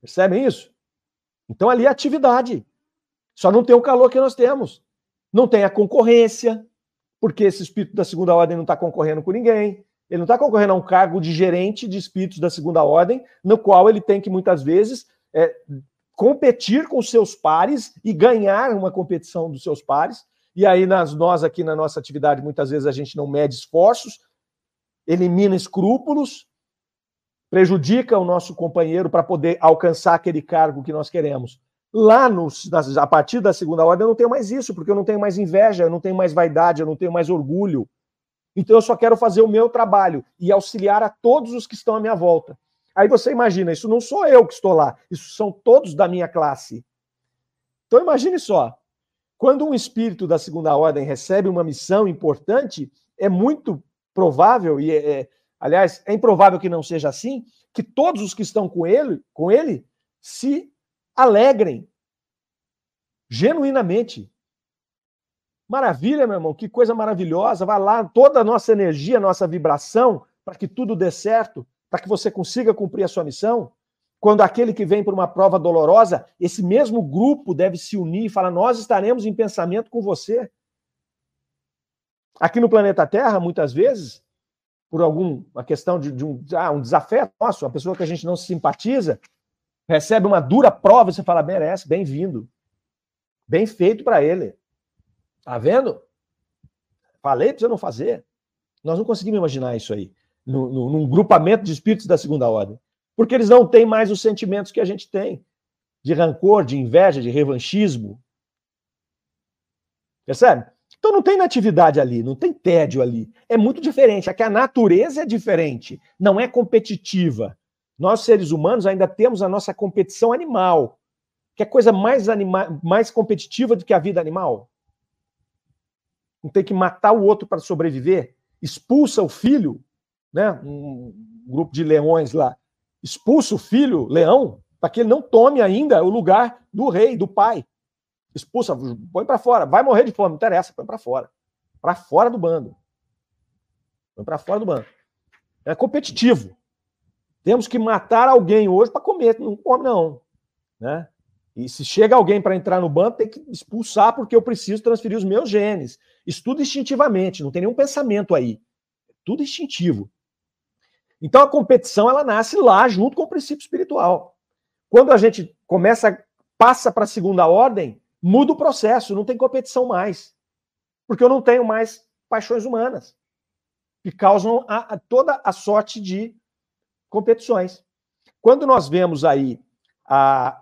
Percebem isso? Então ali é atividade. Só não tem o calor que nós temos. Não tem a concorrência, porque esse espírito da segunda ordem não está concorrendo com ninguém. Ele não está concorrendo a um cargo de gerente de espíritos da segunda ordem, no qual ele tem que muitas vezes é, competir com seus pares e ganhar uma competição dos seus pares. E aí nas, nós aqui na nossa atividade muitas vezes a gente não mede esforços, elimina escrúpulos prejudica o nosso companheiro para poder alcançar aquele cargo que nós queremos. Lá, no, a partir da segunda ordem, eu não tenho mais isso, porque eu não tenho mais inveja, eu não tenho mais vaidade, eu não tenho mais orgulho. Então eu só quero fazer o meu trabalho e auxiliar a todos os que estão à minha volta. Aí você imagina, isso não sou eu que estou lá, isso são todos da minha classe. Então imagine só, quando um espírito da segunda ordem recebe uma missão importante, é muito provável, e é, é aliás, é improvável que não seja assim, que todos os que estão com ele, com ele se alegrem genuinamente. Maravilha, meu irmão, que coisa maravilhosa. Vai lá, toda a nossa energia, nossa vibração, para que tudo dê certo, para que você consiga cumprir a sua missão. Quando aquele que vem por uma prova dolorosa, esse mesmo grupo deve se unir e falar: Nós estaremos em pensamento com você. Aqui no planeta Terra, muitas vezes, por alguma questão de, de um, ah, um desafeto nosso, uma pessoa que a gente não se simpatiza, recebe uma dura prova e você fala, merece, bem-vindo. Bem feito para ele. Tá vendo? Falei para você não fazer. Nós não conseguimos imaginar isso aí, no, num grupamento de espíritos da segunda ordem. Porque eles não têm mais os sentimentos que a gente tem, de rancor, de inveja, de revanchismo. Percebe? Então não tem natividade ali, não tem tédio ali. É muito diferente. É que a natureza é diferente, não é competitiva. Nós, seres humanos, ainda temos a nossa competição animal. Que é coisa mais, anima mais competitiva do que a vida animal? Não tem que matar o outro para sobreviver? Expulsa o filho, né? um grupo de leões lá, expulsa o filho, leão, para que ele não tome ainda o lugar do rei, do pai expulsa, põe para fora, vai morrer de fome, não interessa, põe para fora. Para fora do bando. Põe para fora do bando. É competitivo. Temos que matar alguém hoje para comer, não come não, né? E se chega alguém para entrar no bando, tem que expulsar porque eu preciso transferir os meus genes. Isso tudo instintivamente, não tem nenhum pensamento aí. Tudo instintivo. Então a competição ela nasce lá junto com o princípio espiritual. Quando a gente começa passa para a segunda ordem, muda o processo, não tem competição mais. Porque eu não tenho mais paixões humanas que causam a, a, toda a sorte de competições. Quando nós vemos aí a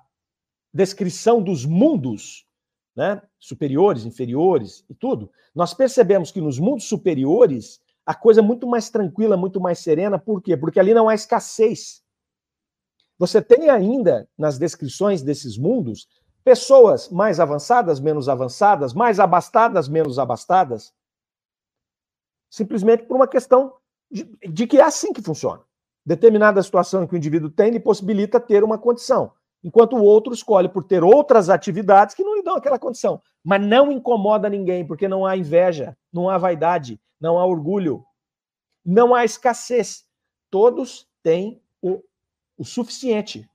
descrição dos mundos, né, superiores, inferiores e tudo, nós percebemos que nos mundos superiores a coisa é muito mais tranquila, muito mais serena. Por quê? Porque ali não há escassez. Você tem ainda nas descrições desses mundos Pessoas mais avançadas, menos avançadas, mais abastadas, menos abastadas, simplesmente por uma questão de, de, que é assim que funciona. Determinada situação que o indivíduo tem lhe possibilita ter uma condição, enquanto o outro escolhe por ter outras atividades que não lhe dão aquela condição. Mas não incomoda ninguém, porque não há inveja, não há vaidade, não há orgulho, não há escassez. Todos têm o, o suficiente.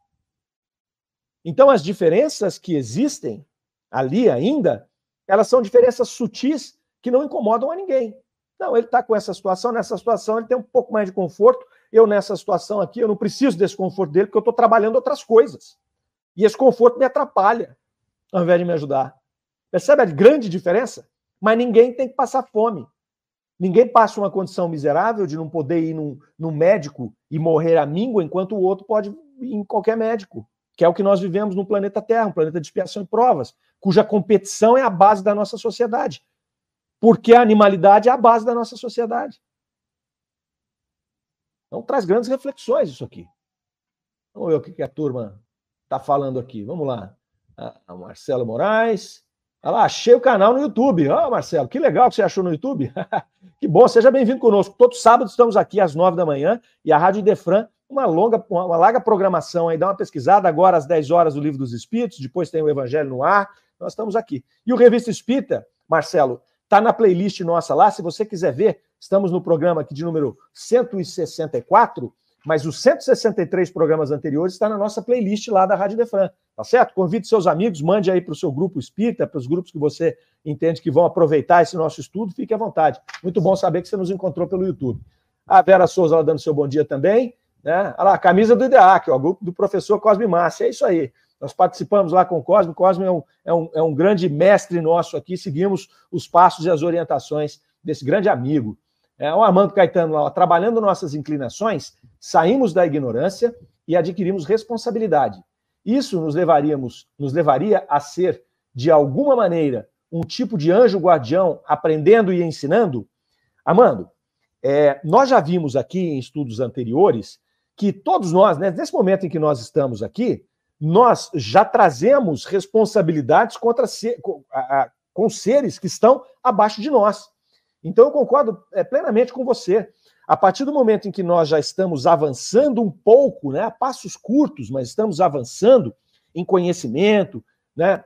Então, as diferenças que existem ali ainda, elas são diferenças sutis que não incomodam a ninguém. Não, ele está com essa situação, nessa situação ele tem um pouco mais de conforto. Eu, nessa situação aqui, eu não preciso desse conforto dele, porque eu estou trabalhando outras coisas. E esse conforto me atrapalha, ao invés de me ajudar. Percebe a grande diferença? Mas ninguém tem que passar fome. Ninguém passa uma condição miserável de não poder ir num, num médico e morrer à míngua, enquanto o outro pode ir em qualquer médico, que é o que nós vivemos no planeta Terra, um planeta de expiação e provas, cuja competição é a base da nossa sociedade. Porque a animalidade é a base da nossa sociedade. Então traz grandes reflexões isso aqui. Vamos ver o que a turma está falando aqui. Vamos lá. A Marcelo Moraes. Olha lá, achei o canal no YouTube. Ó, oh, Marcelo, que legal que você achou no YouTube. (laughs) que bom, seja bem-vindo conosco. Todo sábado estamos aqui às nove da manhã e a Rádio Defran, uma longa, uma larga programação aí. Dá uma pesquisada agora às 10 horas do Livro dos Espíritos, depois tem o Evangelho no ar. Nós estamos aqui. E o Revista Espírita, Marcelo, está na playlist nossa lá. Se você quiser ver, estamos no programa aqui de número 164 mas os 163 programas anteriores está na nossa playlist lá da Rádio Defran, tá certo? Convide seus amigos, mande aí para o seu grupo espírita, para os grupos que você entende que vão aproveitar esse nosso estudo, fique à vontade. Muito bom saber que você nos encontrou pelo YouTube. A Vera Souza lá dando seu bom dia também, né? Olha lá, a camisa do IDEAC, ó, grupo do professor Cosme Márcia, é isso aí. Nós participamos lá com o Cosme, o Cosme é um, é, um, é um grande mestre nosso aqui, seguimos os passos e as orientações desse grande amigo. É, o Armando Caetano lá, trabalhando nossas inclinações, saímos da ignorância e adquirimos responsabilidade. Isso nos levaríamos, nos levaria a ser, de alguma maneira, um tipo de anjo guardião aprendendo e ensinando? Armando, é, nós já vimos aqui em estudos anteriores que todos nós, né, nesse momento em que nós estamos aqui, nós já trazemos responsabilidades contra com, a, com seres que estão abaixo de nós. Então eu concordo é, plenamente com você. A partir do momento em que nós já estamos avançando um pouco, né, a passos curtos, mas estamos avançando em conhecimento, né,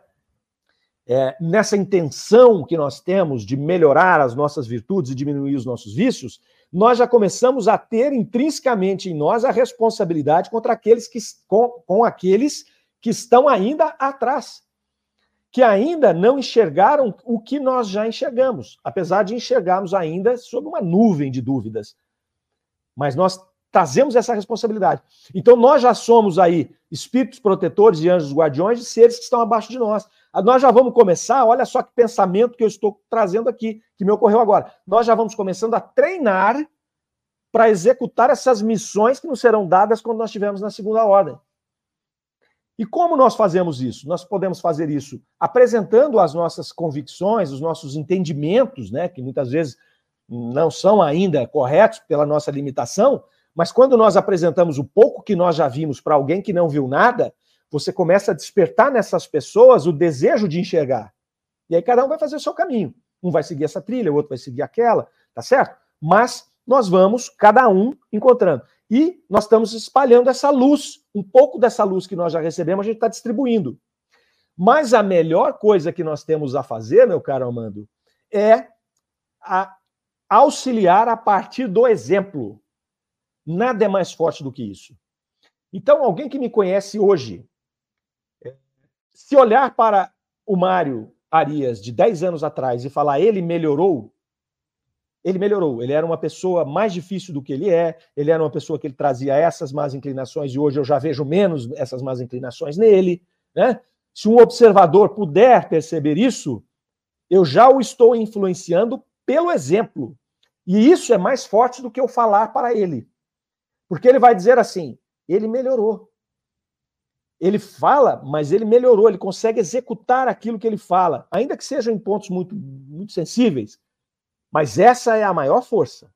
é, nessa intenção que nós temos de melhorar as nossas virtudes e diminuir os nossos vícios, nós já começamos a ter intrinsecamente em nós a responsabilidade contra aqueles que, com, com aqueles que estão ainda atrás que ainda não enxergaram o que nós já enxergamos, apesar de enxergarmos ainda sob uma nuvem de dúvidas. Mas nós trazemos essa responsabilidade. Então nós já somos aí espíritos protetores e anjos guardiões de seres que estão abaixo de nós. Ah, nós já vamos começar, olha só que pensamento que eu estou trazendo aqui, que me ocorreu agora. Nós já vamos começando a treinar para executar essas missões que nos serão dadas quando nós estivermos na segunda ordem. E como nós fazemos isso? Nós podemos fazer isso apresentando as nossas convicções, os nossos entendimentos, né, que muitas vezes não são ainda corretos pela nossa limitação, mas quando nós apresentamos o pouco que nós já vimos para alguém que não viu nada, você começa a despertar nessas pessoas o desejo de enxergar. E aí cada um vai fazer o seu caminho. Um vai seguir essa trilha, o outro vai seguir aquela, tá certo? Mas nós vamos, cada um, encontrando. E nós estamos espalhando essa luz, um pouco dessa luz que nós já recebemos, a gente está distribuindo. Mas a melhor coisa que nós temos a fazer, meu caro Armando, é a auxiliar a partir do exemplo. Nada é mais forte do que isso. Então, alguém que me conhece hoje, se olhar para o Mário Arias de 10 anos atrás e falar ele melhorou, ele melhorou. Ele era uma pessoa mais difícil do que ele é, ele era uma pessoa que ele trazia essas más inclinações e hoje eu já vejo menos essas más inclinações nele. Né? Se um observador puder perceber isso, eu já o estou influenciando pelo exemplo. E isso é mais forte do que eu falar para ele. Porque ele vai dizer assim: ele melhorou. Ele fala, mas ele melhorou, ele consegue executar aquilo que ele fala, ainda que sejam em pontos muito, muito sensíveis mas essa é a maior força.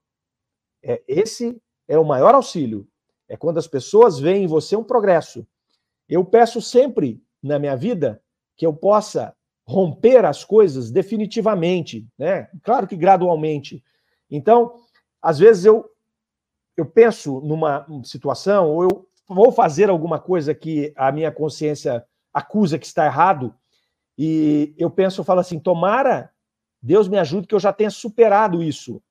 É, esse é o maior auxílio. É quando as pessoas veem em você um progresso. Eu peço sempre na minha vida que eu possa romper as coisas definitivamente, né? Claro que gradualmente. Então, às vezes eu eu penso numa situação ou eu vou fazer alguma coisa que a minha consciência acusa que está errado e eu penso, eu falo assim, tomara Deus me ajude que eu já tenha superado isso.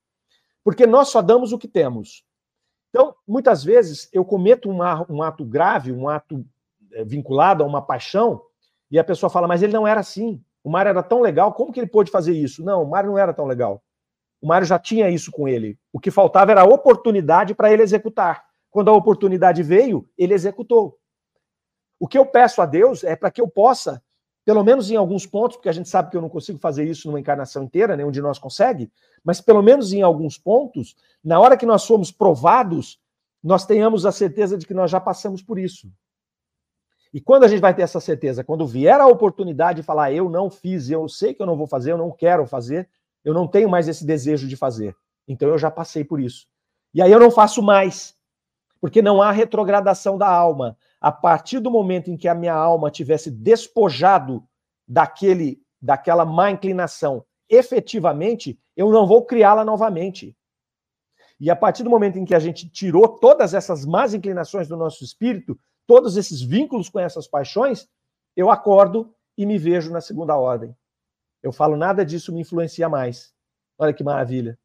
Porque nós só damos o que temos. Então, muitas vezes, eu cometo um, ato grave, um ato é, vinculado a uma paixão, e a pessoa fala, mas ele não era assim. O Mário era tão legal, como que ele pôde fazer isso? Não, o Mário não era tão legal. O Mário já tinha isso com ele. O que faltava era a oportunidade para ele executar. Quando a oportunidade veio, ele executou. O que eu peço a Deus é para que eu possa, pelo menos em alguns pontos, porque a gente sabe que eu não consigo fazer isso numa encarnação inteira, nenhum de nós consegue, mas pelo menos em alguns pontos, na hora que nós somos provados, nós tenhamos a certeza de que nós já passamos por isso. E quando a gente vai ter essa certeza? Quando vier a oportunidade de falar, eu não fiz, eu sei que eu não vou fazer, eu não quero fazer, eu não tenho mais esse desejo de fazer. Então eu já passei por isso. E aí eu não faço mais, porque não há retrogradação da alma. A partir do momento em que a minha alma tivesse despojado daquele, daquela má inclinação, efetivamente, eu não vou criá-la novamente. E a partir do momento em que a gente tirou todas essas más inclinações do nosso espírito, todos esses vínculos com essas paixões, eu acordo e me vejo na segunda ordem. Eu falo, nada disso me influencia mais. Olha que maravilha.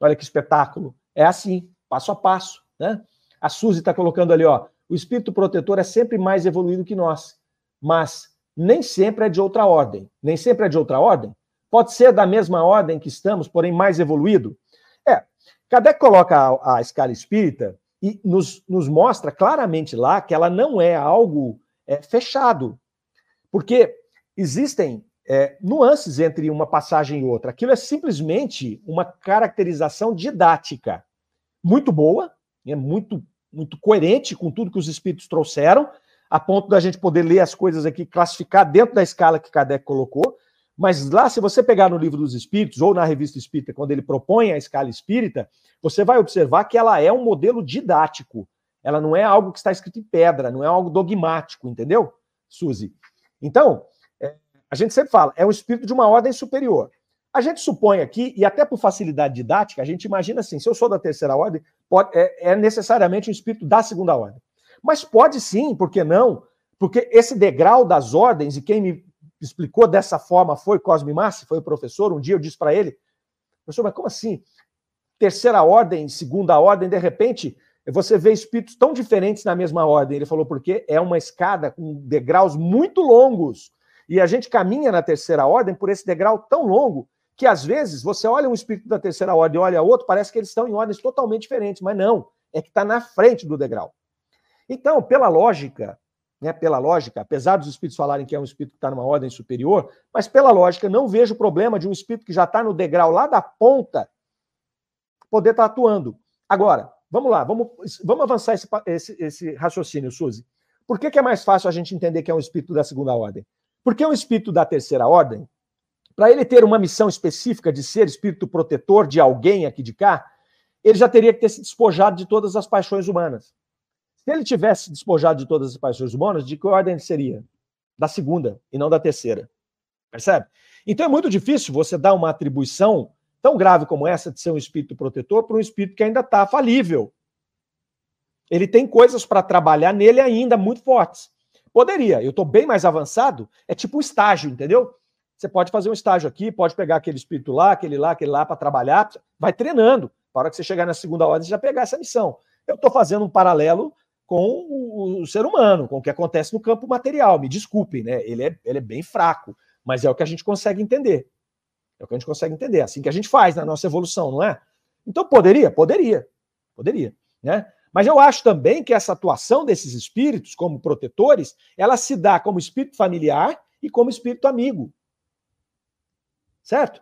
Olha que espetáculo. É assim, passo a passo. Né? A Suzy está colocando ali, ó. O espírito protetor é sempre mais evoluído que nós, mas nem sempre é de outra ordem. Nem sempre é de outra ordem. Pode ser da mesma ordem que estamos, porém mais evoluído. É, Kardec coloca a, a escala espírita e nos, nos mostra claramente lá que ela não é algo é, fechado. Porque existem é, nuances entre uma passagem e outra. Aquilo é simplesmente uma caracterização didática muito boa, é muito, muito coerente com tudo que os espíritos trouxeram, a ponto da gente poder ler as coisas aqui, classificar dentro da escala que Kardec colocou. Mas lá, se você pegar no livro dos Espíritos ou na revista Espírita, quando ele propõe a escala espírita, você vai observar que ela é um modelo didático. Ela não é algo que está escrito em pedra, não é algo dogmático, entendeu, Suzy? Então, é, a gente sempre fala, é um espírito de uma ordem superior. A gente supõe aqui, e até por facilidade didática, a gente imagina assim: se eu sou da terceira ordem, pode, é, é necessariamente um espírito da segunda ordem. Mas pode sim, por que não? Porque esse degrau das ordens, e quem me explicou dessa forma foi Cosme Massi, foi o professor. Um dia eu disse para ele, professor, mas como assim? Terceira ordem, segunda ordem, de repente você vê espíritos tão diferentes na mesma ordem. Ele falou, porque é uma escada com degraus muito longos. E a gente caminha na terceira ordem por esse degrau tão longo que às vezes você olha um espírito da terceira ordem e olha outro, parece que eles estão em ordens totalmente diferentes, mas não, é que está na frente do degrau. Então, pela lógica, né, pela lógica, apesar dos espíritos falarem que é um espírito que está numa ordem superior, mas pela lógica, não vejo problema de um espírito que já está no degrau lá da ponta poder estar tá atuando. Agora, vamos lá, vamos, vamos avançar esse, esse, esse raciocínio, Suzy. Por que, que é mais fácil a gente entender que é um espírito da segunda ordem? Porque um espírito da terceira ordem, para ele ter uma missão específica de ser espírito protetor de alguém aqui de cá, ele já teria que ter se despojado de todas as paixões humanas. Se ele tivesse despojado de todas as paixões humanas, de que ordem seria? Da segunda e não da terceira. Percebe? Então é muito difícil você dar uma atribuição tão grave como essa de ser um espírito protetor para um espírito que ainda está falível. Ele tem coisas para trabalhar nele ainda muito fortes. Poderia, eu estou bem mais avançado, é tipo um estágio, entendeu? Você pode fazer um estágio aqui, pode pegar aquele espírito lá, aquele lá, aquele lá para trabalhar, vai treinando. Para que você chegar na segunda ordem, você já pegar essa missão. Eu estou fazendo um paralelo com o ser humano, com o que acontece no campo material. Me desculpem, né? Ele é, ele é bem fraco, mas é o que a gente consegue entender. É o que a gente consegue entender. É assim que a gente faz na nossa evolução, não é? Então poderia? Poderia. Poderia, né? Mas eu acho também que essa atuação desses espíritos como protetores, ela se dá como espírito familiar e como espírito amigo. Certo?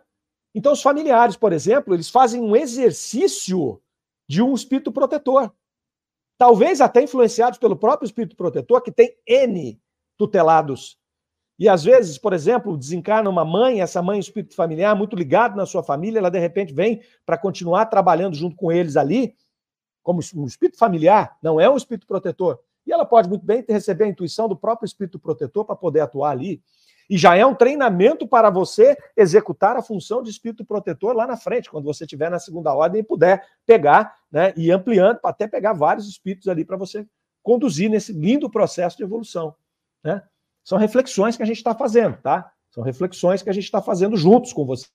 Então os familiares, por exemplo, eles fazem um exercício de um espírito protetor talvez até influenciados pelo próprio espírito protetor, que tem N tutelados. E às vezes, por exemplo, desencarna uma mãe, essa mãe, espírito familiar, muito ligado na sua família, ela de repente vem para continuar trabalhando junto com eles ali, como um espírito familiar, não é um espírito protetor. E ela pode muito bem receber a intuição do próprio espírito protetor para poder atuar ali. E já é um treinamento para você executar a função de espírito protetor lá na frente, quando você estiver na segunda ordem e puder pegar, né, e ampliando, para até pegar vários espíritos ali para você conduzir nesse lindo processo de evolução. Né? São reflexões que a gente está fazendo, tá? São reflexões que a gente está fazendo juntos com você.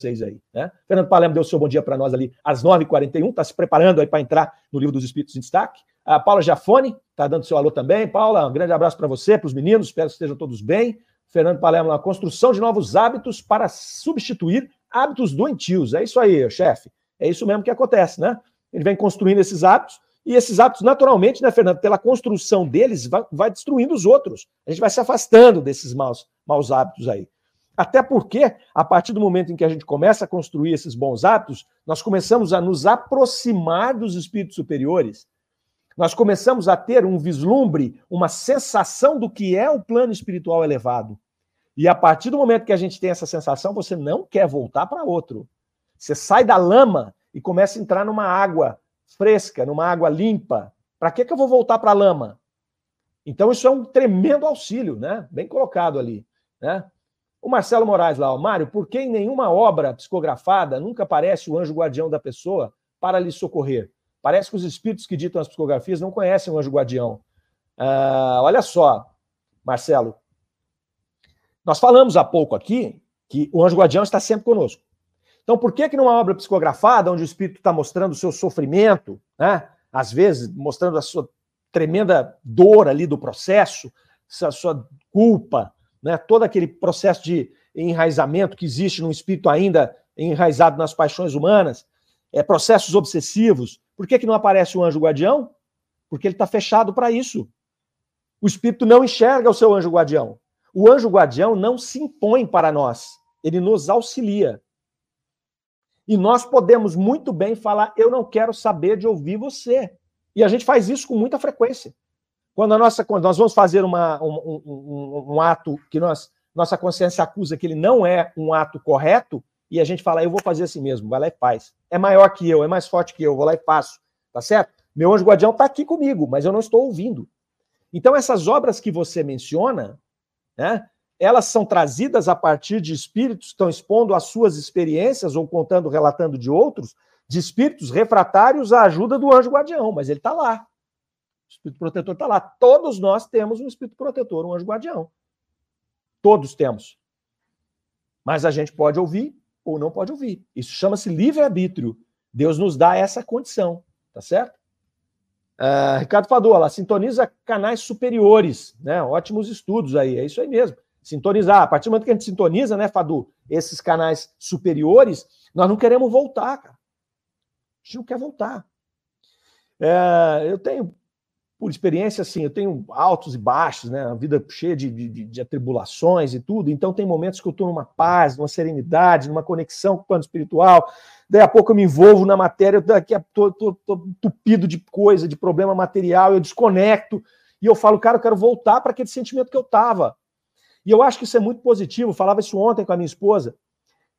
Vocês aí. Né? Fernando Palermo deu seu bom dia para nós ali às 9h41, está se preparando aí para entrar no livro dos Espíritos em Destaque. A Paula Jafone está dando seu alô também. Paula, um grande abraço para você, para os meninos, espero que estejam todos bem. Fernando Palermo, a construção de novos hábitos para substituir hábitos doentios. É isso aí, chefe. É isso mesmo que acontece, né? Ele vem construindo esses hábitos e esses hábitos, naturalmente, né, Fernando, pela construção deles, vai, vai destruindo os outros. A gente vai se afastando desses maus, maus hábitos aí. Até porque, a partir do momento em que a gente começa a construir esses bons hábitos, nós começamos a nos aproximar dos espíritos superiores. Nós começamos a ter um vislumbre, uma sensação do que é o plano espiritual elevado. E a partir do momento que a gente tem essa sensação, você não quer voltar para outro. Você sai da lama e começa a entrar numa água fresca, numa água limpa. Para que, que eu vou voltar para a lama? Então, isso é um tremendo auxílio, né? Bem colocado ali. Né? O Marcelo Moraes lá, ó, Mário, por que em nenhuma obra psicografada nunca aparece o anjo guardião da pessoa para lhe socorrer? Parece que os espíritos que ditam as psicografias não conhecem o anjo guardião. Ah, olha só, Marcelo, nós falamos há pouco aqui que o anjo guardião está sempre conosco. Então, por que que numa obra psicografada, onde o espírito está mostrando o seu sofrimento, né, às vezes mostrando a sua tremenda dor ali do processo, a sua culpa, né, todo aquele processo de enraizamento que existe num espírito ainda enraizado nas paixões humanas, é, processos obsessivos. Por que, que não aparece o anjo guardião? Porque ele está fechado para isso. O espírito não enxerga o seu anjo guardião. O anjo guardião não se impõe para nós, ele nos auxilia. E nós podemos muito bem falar: eu não quero saber de ouvir você. E a gente faz isso com muita frequência. Quando, a nossa, nós vamos fazer uma, um, um, um, ato que nós, nossa consciência acusa que ele não é um ato correto, e a gente fala, eu vou fazer assim mesmo, vai lá e faz. É maior que eu, é mais forte que eu, vou lá e faço. Tá certo? Meu anjo guardião está aqui comigo, mas eu não estou ouvindo. Então, essas obras que você menciona, né, elas são trazidas a partir de espíritos que estão expondo as suas experiências ou contando, relatando de outros, de espíritos refratários à ajuda do anjo guardião, mas ele está lá. Espírito protetor está lá. Todos nós temos um espírito protetor, um anjo guardião. Todos temos. Mas a gente pode ouvir ou não pode ouvir. Isso chama-se livre-arbítrio. Deus nos dá essa condição, tá certo? Uh, Ricardo Fadola, sintoniza canais superiores, né? Ótimos estudos aí, é isso aí mesmo. Sintonizar. A partir do momento que a gente sintoniza, né, Fadu, esses canais superiores, nós não queremos voltar, cara. A gente não quer voltar. É, eu tenho por experiência, assim, eu tenho altos e baixos, né? A vida cheia de, de, de atribulações e tudo. Então, tem momentos que eu estou numa paz, numa serenidade, numa conexão com o plano espiritual. Daí a pouco eu me envolvo na matéria, daqui a pouco estou entupido de coisa, de problema material, eu desconecto e eu falo, cara, eu quero voltar para aquele sentimento que eu estava. E eu acho que isso é muito positivo. Eu falava isso ontem com a minha esposa.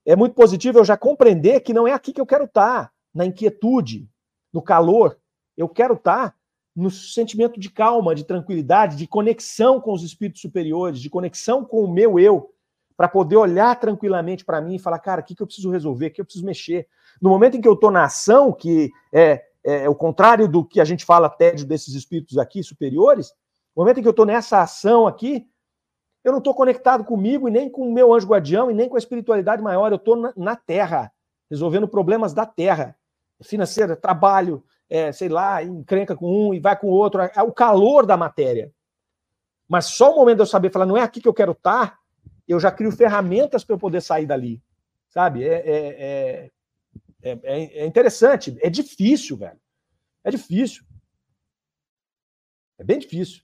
É muito positivo eu já compreender que não é aqui que eu quero estar, tá, na inquietude, no calor. Eu quero estar tá no sentimento de calma, de tranquilidade, de conexão com os espíritos superiores, de conexão com o meu eu, para poder olhar tranquilamente para mim e falar, cara, o que, que eu preciso resolver, o que eu preciso mexer. No momento em que eu estou na ação, que é, é, o contrário do que a gente fala tédio desses espíritos aqui superiores, no momento em que eu estou nessa ação aqui, eu não estou conectado comigo e nem com o meu anjo guardião e nem com a espiritualidade maior, eu estou na, na Terra, resolvendo problemas da Terra, financeira, trabalho, é, sei lá, encrenca com um e vai com o outro, é o calor da matéria. Mas só o momento de eu saber falar, não é aqui que eu quero estar, eu já crio ferramentas para eu poder sair dali. Sabe? É, é, é, é, interessante, é difícil, velho. É difícil. É bem difícil.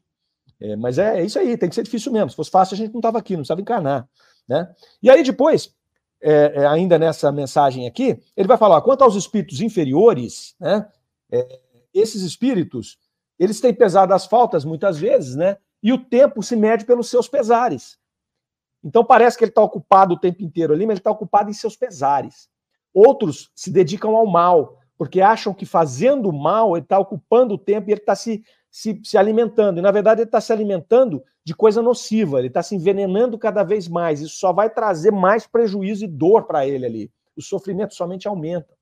É, mas é, é, isso aí, tem que ser difícil mesmo. Se fosse fácil, a gente não estava aqui, não precisava encarnar. Né? E aí, depois, é, ainda nessa mensagem aqui, ele vai falar: quanto aos espíritos inferiores, né, é, esses espíritos, eles têm pesado as faltas muitas vezes, né? E o tempo se mede pelos seus pesares. Então parece que ele está ocupado o tempo inteiro ali, mas ele está ocupado em seus pesares. Outros se dedicam ao mal, porque acham que fazendo mal ele está ocupando o tempo e ele está se, se, se alimentando. E na verdade ele está se alimentando de coisa nociva, ele está se envenenando cada vez mais. Isso só vai trazer mais prejuízo e dor para ele ali. O sofrimento somente aumenta.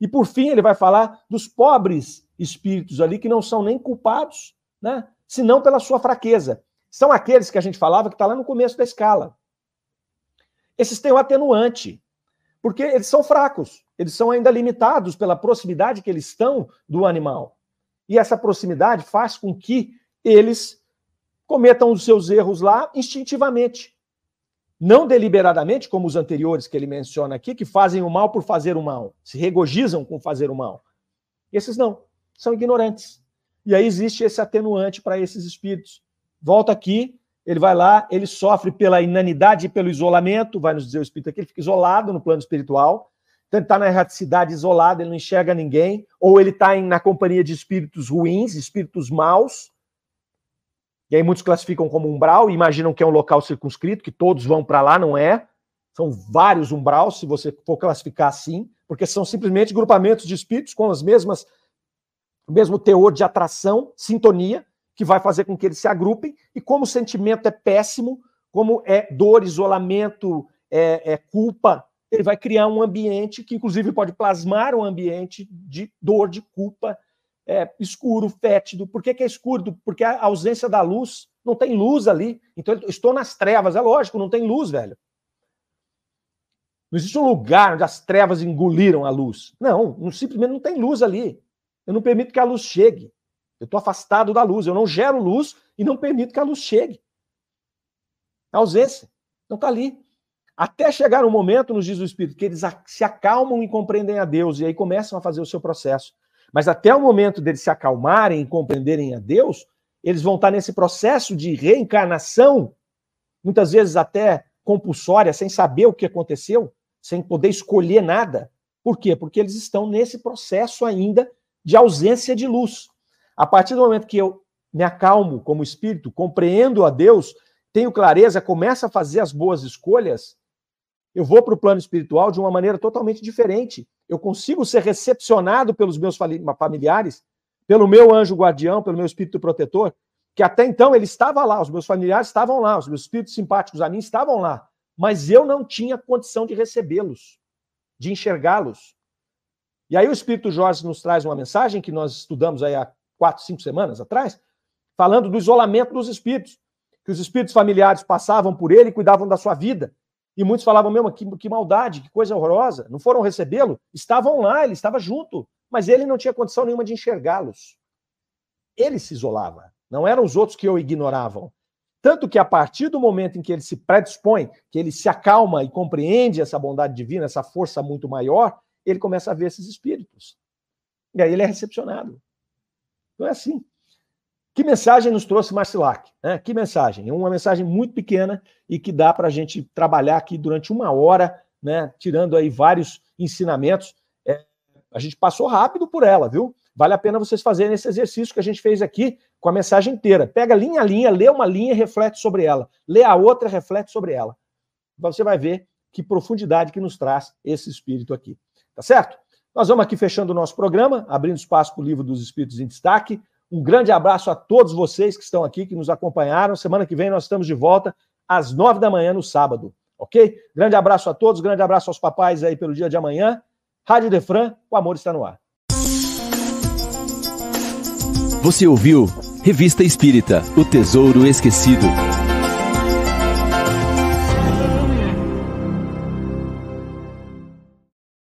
E por fim, ele vai falar dos pobres espíritos ali que não são nem culpados, né? senão pela sua fraqueza. São aqueles que a gente falava que está lá no começo da escala. Esses têm o atenuante. Porque eles são fracos, eles são ainda limitados pela proximidade que eles estão do animal. E essa proximidade faz com que eles cometam os seus erros lá instintivamente. Não deliberadamente, como os anteriores que ele menciona aqui, que fazem o mal por fazer o mal, se regozijam com fazer o mal. Esses não, são ignorantes. E aí existe esse atenuante para esses espíritos. Volta aqui, ele vai lá, ele sofre pela inanidade e pelo isolamento, vai nos dizer o espírito aqui, ele fica isolado no plano espiritual, então ele está na erraticidade isolada, ele não enxerga ninguém, ou ele está na companhia de espíritos ruins, espíritos maus. E aí muitos classificam como umbral e imaginam que é um local circunscrito, que todos vão para lá, não é. São vários umbraus, se você for classificar assim, porque são simplesmente grupamentos de espíritos com as mesmas o mesmo teor de atração, sintonia, que vai fazer com que eles se agrupem, e como o sentimento é péssimo, como é dor, isolamento, é, é culpa, ele vai criar um ambiente que, inclusive, pode plasmar um ambiente de dor, de culpa, é, escuro, fétido. Por que, que é escuro? Porque a ausência da luz, não tem luz ali. Então, eu estou nas trevas. É lógico, não tem luz, velho. Não existe um lugar onde as trevas engoliram a luz. Não, não simplesmente não tem luz ali. Eu não permito que a luz chegue. Eu estou afastado da luz. Eu não gero luz e não permito que a luz chegue. A ausência. Então está ali. Até chegar um momento, nos diz o Espírito, que eles se acalmam e compreendem a Deus, e aí começam a fazer o seu processo. Mas até o momento deles se acalmarem e compreenderem a Deus, eles vão estar nesse processo de reencarnação, muitas vezes até compulsória, sem saber o que aconteceu, sem poder escolher nada. Por quê? Porque eles estão nesse processo ainda de ausência de luz. A partir do momento que eu me acalmo como espírito, compreendo a Deus, tenho clareza, começo a fazer as boas escolhas, eu vou para o plano espiritual de uma maneira totalmente diferente. Eu consigo ser recepcionado pelos meus familiares, pelo meu anjo guardião, pelo meu espírito protetor, que até então ele estava lá, os meus familiares estavam lá, os meus espíritos simpáticos a mim estavam lá, mas eu não tinha condição de recebê-los, de enxergá-los. E aí o Espírito Jorge nos traz uma mensagem que nós estudamos aí há quatro, cinco semanas atrás, falando do isolamento dos espíritos, que os espíritos familiares passavam por ele e cuidavam da sua vida. E muitos falavam mesmo, que, que maldade, que coisa horrorosa. Não foram recebê-lo? Estavam lá, ele estava junto, mas ele não tinha condição nenhuma de enxergá-los. Ele se isolava, não eram os outros que o ignoravam. Tanto que a partir do momento em que ele se predispõe, que ele se acalma e compreende essa bondade divina, essa força muito maior, ele começa a ver esses espíritos. E aí ele é recepcionado. Então é assim. Que mensagem nos trouxe Marcilac? Né? Que mensagem? É uma mensagem muito pequena e que dá para a gente trabalhar aqui durante uma hora, né? tirando aí vários ensinamentos. É, a gente passou rápido por ela, viu? Vale a pena vocês fazerem esse exercício que a gente fez aqui com a mensagem inteira. Pega linha a linha, lê uma linha e reflete sobre ela. Lê a outra e reflete sobre ela. Você vai ver que profundidade que nos traz esse espírito aqui. Tá certo? Nós vamos aqui fechando o nosso programa, abrindo espaço para o livro dos Espíritos em Destaque. Um grande abraço a todos vocês que estão aqui, que nos acompanharam. Semana que vem nós estamos de volta às nove da manhã no sábado, ok? Grande abraço a todos, grande abraço aos papais aí pelo dia de amanhã. Rádio Defran, o amor está no ar. Você ouviu Revista Espírita, O Tesouro Esquecido.